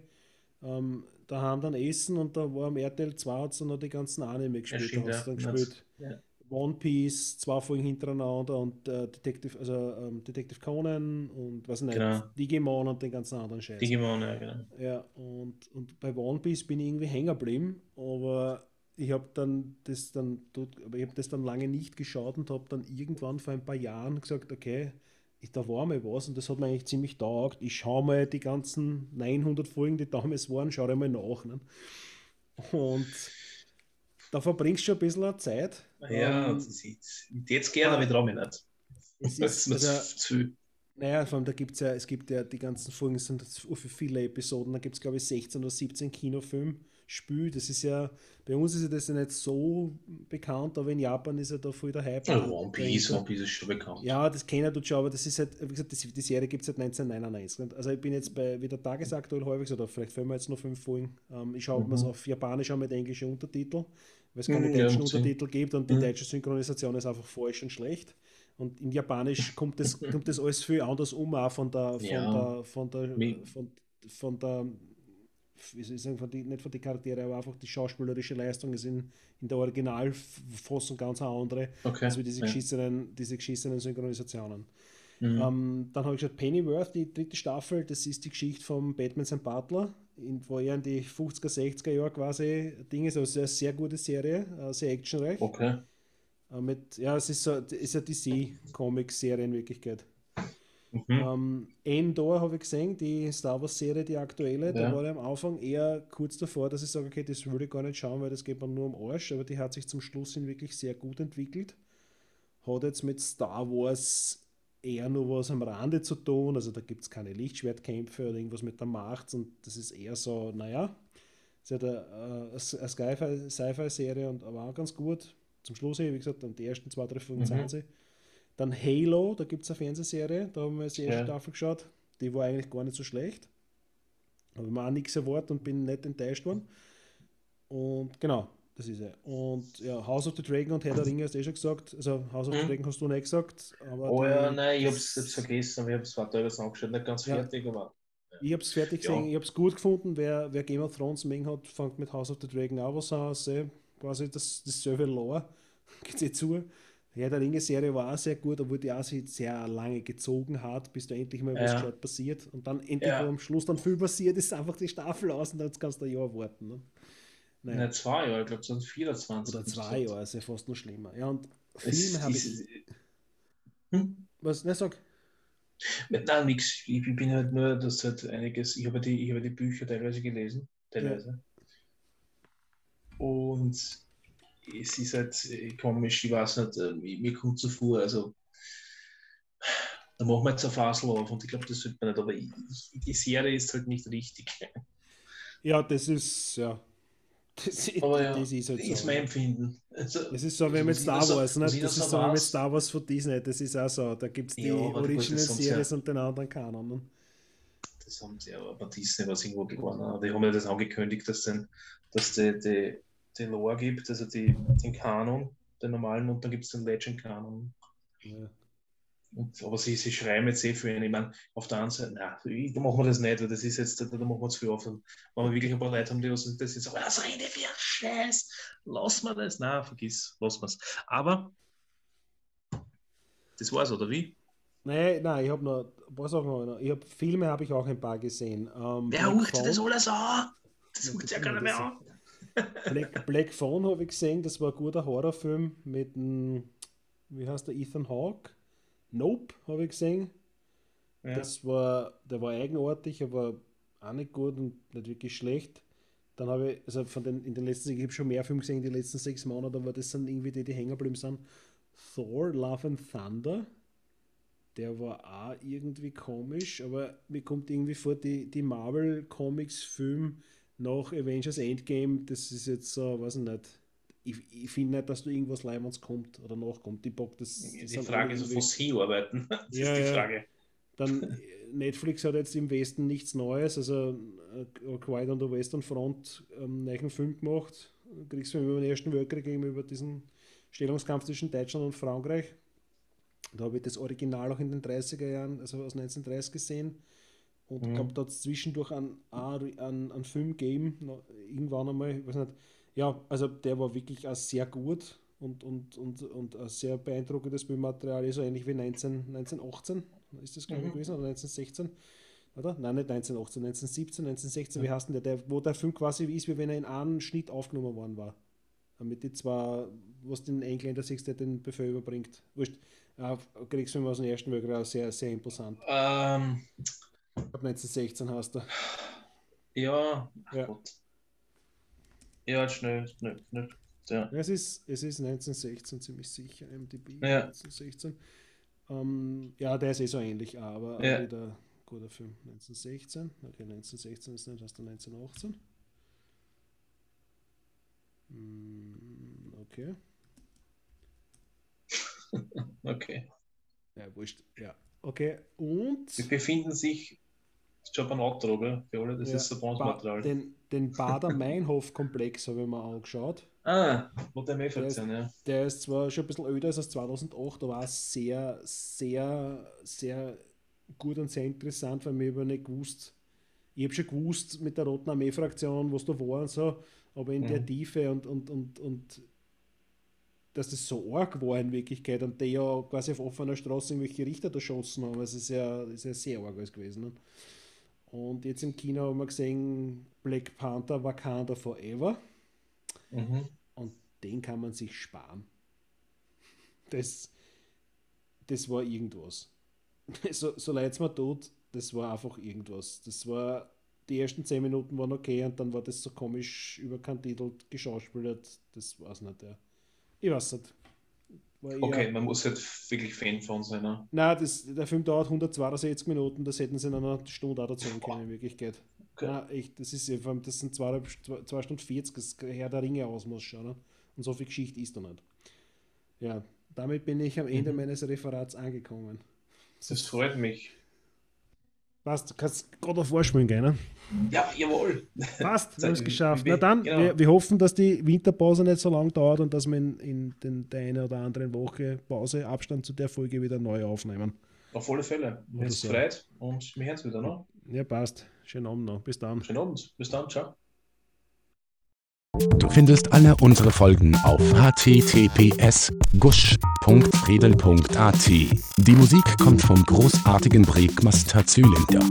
ähm, daheim dann essen und da war am RTL 2 hat dann noch die ganzen Anime gespielt. da ja. dann gespielt. Ja. One Piece, zwei Folgen hintereinander und äh, Detective, also ähm, Detective Conan und was nicht, Genau. Digimon und den ganzen anderen Scheiß. Digimon, ja, genau. Ja, und, und bei One Piece bin ich irgendwie hängen geblieben, aber ich habe dann das dann ich habe das dann lange nicht geschaut und habe dann irgendwann vor ein paar Jahren gesagt, okay, da war mal was und das hat mir eigentlich ziemlich taugt. Ich schaue mal die ganzen 900 Folgen, die damals waren, schaue ich mal nach. Ne? Und da verbringst du schon ein bisschen Zeit. Ja, Ähm, das ist jetzt, gerne, aber ich traue mich nicht. es Das ist, ist mir also, zu naja, vor allem da gibt es ja, es gibt ja die ganzen Folgen, es sind so viele Episoden, da gibt es glaube ich 16 oder 17 Kinofilme. Spiel, das ist ja, bei uns ist ja das ja nicht so bekannt, aber in Japan ist ja da voll der Hype. Ja, One Piece. One Piece ist schon bekannt. Ja, das kennen du schon, aber das ist halt, wie gesagt, das, die Serie gibt es seit 1999. nicht? Also ich bin jetzt bei wieder tagesaktuell häufig, oder vielleicht fehlen mir jetzt noch fünf Folgen. Ähm, ich schaue Mhm. mir es auf Japanisch an mit englischen Untertiteln, weil es keine Mhm, ja, deutschen Sinn. Untertitel gibt und die Mhm. deutsche Synchronisation ist einfach falsch und schlecht. Und in Japanisch kommt das, kommt das alles viel anders um, auch von der, von Ja. der, von der, von, von der, wie soll ich sagen, von die, nicht von den Charaktere, aber einfach die schauspielerische Leistung ist in, in der Originalfassung ganz eine andere, Okay. als wie diese ja. geschissenen, diese geschissenen Synchronisationen. Mhm. Ähm, dann habe ich gesagt, Pennyworth, die dritte Staffel, das ist die Geschichte von Batman sein Butler, in, wo er in die 50er, 60er Jahre quasi Ding ist, also eine sehr gute Serie, äh, sehr actionreich. Okay. Äh, mit, ja, es ist, so, ist eine DC-Comic-Serie in Wirklichkeit. Mhm. Ähm, Endor habe ich gesehen, die Star Wars-Serie, die aktuelle, da Ja. war ich am Anfang eher kurz davor, dass ich sage, okay, das würde ich gar nicht schauen, weil das geht mir nur am Arsch, aber die hat sich zum Schluss hin wirklich sehr gut entwickelt. hat jetzt mit Star Wars eher nur was am Rande zu tun. Also da gibt es keine Lichtschwertkämpfe oder irgendwas mit der Macht und das ist eher so, naja, es ist ja eine, eine Sci-Fi-Serie und war auch ganz gut. Zum Schluss, wie gesagt, dann die ersten zwei, drei Folgen mhm. sie. Dann Halo, da gibt es eine Fernsehserie, da haben wir die erste ja. Staffel geschaut. Die war eigentlich gar nicht so schlecht. Habe mir auch nichts erwartet und bin nicht enttäuscht worden. Und genau, das ist er. Und ja, House of the Dragon und Herr der Ringe hast du eh schon gesagt. Also House of hm. the Dragon hast du nicht gesagt. oh ja, nein, ich habe es vergessen, ich habe es weiter angeschaut, nicht ganz ja. fertig, aber. Ich habe es fertig gesehen, ich habe es gut gefunden. Wer, wer Game of Thrones mengen hat, fängt mit House of the Dragon auch was an. Also, quasi das, dasselbe Lore. Geht eh zu. Ja, der Ringe-Serie war auch sehr gut, obwohl die auch sehr lange gezogen hat, bis da endlich mal was ja. passiert. Und dann endlich, ja. wo am Schluss dann viel passiert, ist einfach die Staffel aus und dann kannst du ein Jahr warten. Ne? Nein. Nein, zwei Jahre, ich glaube, sonst 24. Oder zwei Jahre, ist ja fast noch schlimmer. Ja, und Filme habe ich. Hm? Was? Ne, sag. Nein, nichts. Ich bin halt nur, das hat einiges. Ich habe die, ich habe die Bücher teilweise gelesen. Teilweise. Ja. Und es ist halt äh, komisch, ich weiß nicht, äh, mir kommt so vor, also da machen wir jetzt eine Fasel auf und ich glaube, das sollte man nicht, aber ich, die Serie ist halt nicht richtig. Ja, das ist, ja, das, aber ja, das ist, halt so. ist mein Empfinden. Also, das ist so wie mit Star Wars, ne? das ist so wie mit Star Wars von Disney, das ist auch so. Da gibt es die ja, Original Series ja, und den anderen Kanon. Ne? Das haben sie aber bei Disney was irgendwo gewonnen. Die haben ja das angekündigt, dass, den, dass die, die, die Lore gibt, also die, den Kanon, den normalen, und dann gibt es den Legend-Kanon. Ja. Und, aber sie, sie schreiben jetzt eh für ihn. Ich meine, auf der anderen Seite, nein, da machen wir das nicht, weil das ist jetzt, da, da machen wir zu viel auf. Und wenn wir wirklich ein paar Leute haben, die das jetzt sagen, was rede für Scheiß, lass mal das. Nein, vergiss, lass mal es. Aber das war's, oder wie? Nein, nein, ich habe noch ein paar Sachen. Noch. Ich hab, Filme habe ich auch ein paar gesehen. Ähm, Wer ruft das alles an? Das ruft ja keiner mehr an. Black, Black Phone habe ich gesehen, das war ein guter Horrorfilm mit dem, wie heißt der, Ethan Hawke Nope habe ich gesehen. Ja. Das war, der war eigenartig, aber auch nicht gut und nicht wirklich schlecht. Dann habe ich, also von den, in den letzten, ich habe schon mehr Filme gesehen in den letzten sechs Monaten, aber das sind irgendwie die, die hängen geblieben sind. Thor, Love and Thunder. Der war auch irgendwie komisch, aber mir kommt irgendwie vor, die, die Marvel-Comics-Film nach Avengers Endgame, das ist jetzt so, weiß ich nicht, ich, ich finde nicht, dass du irgendwas Leimanns kommt oder nachkommt. Die Bock, das, das die Frage ist, wo sie arbeiten. Das ja, ist die Frage. Dann äh, Netflix hat jetzt im Westen nichts Neues, also äh, Quiet on the Western Front einen neuen Film gemacht. Kriegsfilm über den Ersten Weltkrieg, über diesen Stellungskampf zwischen Deutschland und Frankreich. Da habe ich das Original auch in den 30er Jahren, also aus 1930 gesehen. Und mhm. glaube, da zwischendurch einen, einen, einen Film gegeben, irgendwann einmal, ich weiß nicht, ja, also der war wirklich auch sehr gut und, und, und, und ein sehr beeindruckendes Bildmaterial, so ähnlich wie 19, 1918 ist das, glaube ich, mhm. gewesen, oder 1916. Oder? Nein, nicht 1918, 1917, 1916, ja. wie heißt denn der, der, wo der Film quasi ist, wie wenn er in einem Schnitt aufgenommen worden war. Mit die zwei, was den Engländer siehst, der den Befehl überbringt. Wurscht. Äh, Kriegsfilm aus dem Ersten Weltkrieg, sehr, sehr imposant. Ähm, Ab 1916 hast du. Ja, ja. Gott. Ja, schnell, schnell, schnell. Ja. Es, ist, es ist 1916 ziemlich sicher, MDB ja. 1916. Ähm, ja, der ist eh so ähnlich, aber ja. wieder guter Film. 1916. Okay, 1916 ist nicht aus der 1918. Okay. okay. Ja, wurscht. Ja. Okay. Und. Sie befinden sich ist schon ein Outro, gell? Für alle, das ja, ist so Bronzematerial. Den, den Bader-Meinhof-Komplex habe ich mir angeschaut. Ah, Modern m ja. Der ist zwar schon ein bisschen älter als 2008, aber auch sehr, sehr, sehr gut und sehr interessant, weil mir über nicht gewusst, ich habe schon gewusst mit der Roten Armee-Fraktion, was da war und so, aber in mhm. der Tiefe und, und, und, und dass das so arg war in Wirklichkeit und die ja quasi auf offener Straße irgendwelche Richter erschossen haben. Also es ist ja, ist ja sehr arg gewesen. Ne? Und jetzt im Kino haben wir gesehen Black Panther Wakanda Forever. Mhm. Und den kann man sich sparen. Das, das war irgendwas. So, so leid es mir tut, das war einfach irgendwas. Das war, die ersten zehn Minuten waren okay und dann war das so komisch überkantitelt, geschauspielert. Das war es nicht. Ja. Ich weiß nicht. Okay, man muss halt wirklich Fan von sein. Ne? Nein, das, der Film dauert 162 Minuten, das hätten sie in einer Stunde auch dazu können, in Wirklichkeit. Okay. Nein, echt, das ist vor allem, das sind zwei, zwei, zwei Stunden 40, das Herr der Ringe Ausmaß schon. Ne? Und so viel Geschichte ist da nicht. Ja, damit bin ich am Ende Mhm. meines Referats angekommen. Das freut mich. Passt, du kannst gerade auf Vorspielen gehen, ne? Ja, jawohl. Passt, wir haben es geschafft. Na dann, genau. wir, wir hoffen, dass die Winterpause nicht so lang dauert und dass wir in, in den, der eine oder anderen Woche Pause Abstand zu der Folge wieder neu aufnehmen. Auf alle Fälle. Mir ist so. freut und wir hören es wieder. Ne? Ja, passt. Schönen Abend noch. Bis dann. Schönen Abend. Bis dann. Ciao. Du findest alle unsere Folgen auf https gusch.redel.at. Die Musik kommt vom großartigen Breakmaster Zylinder.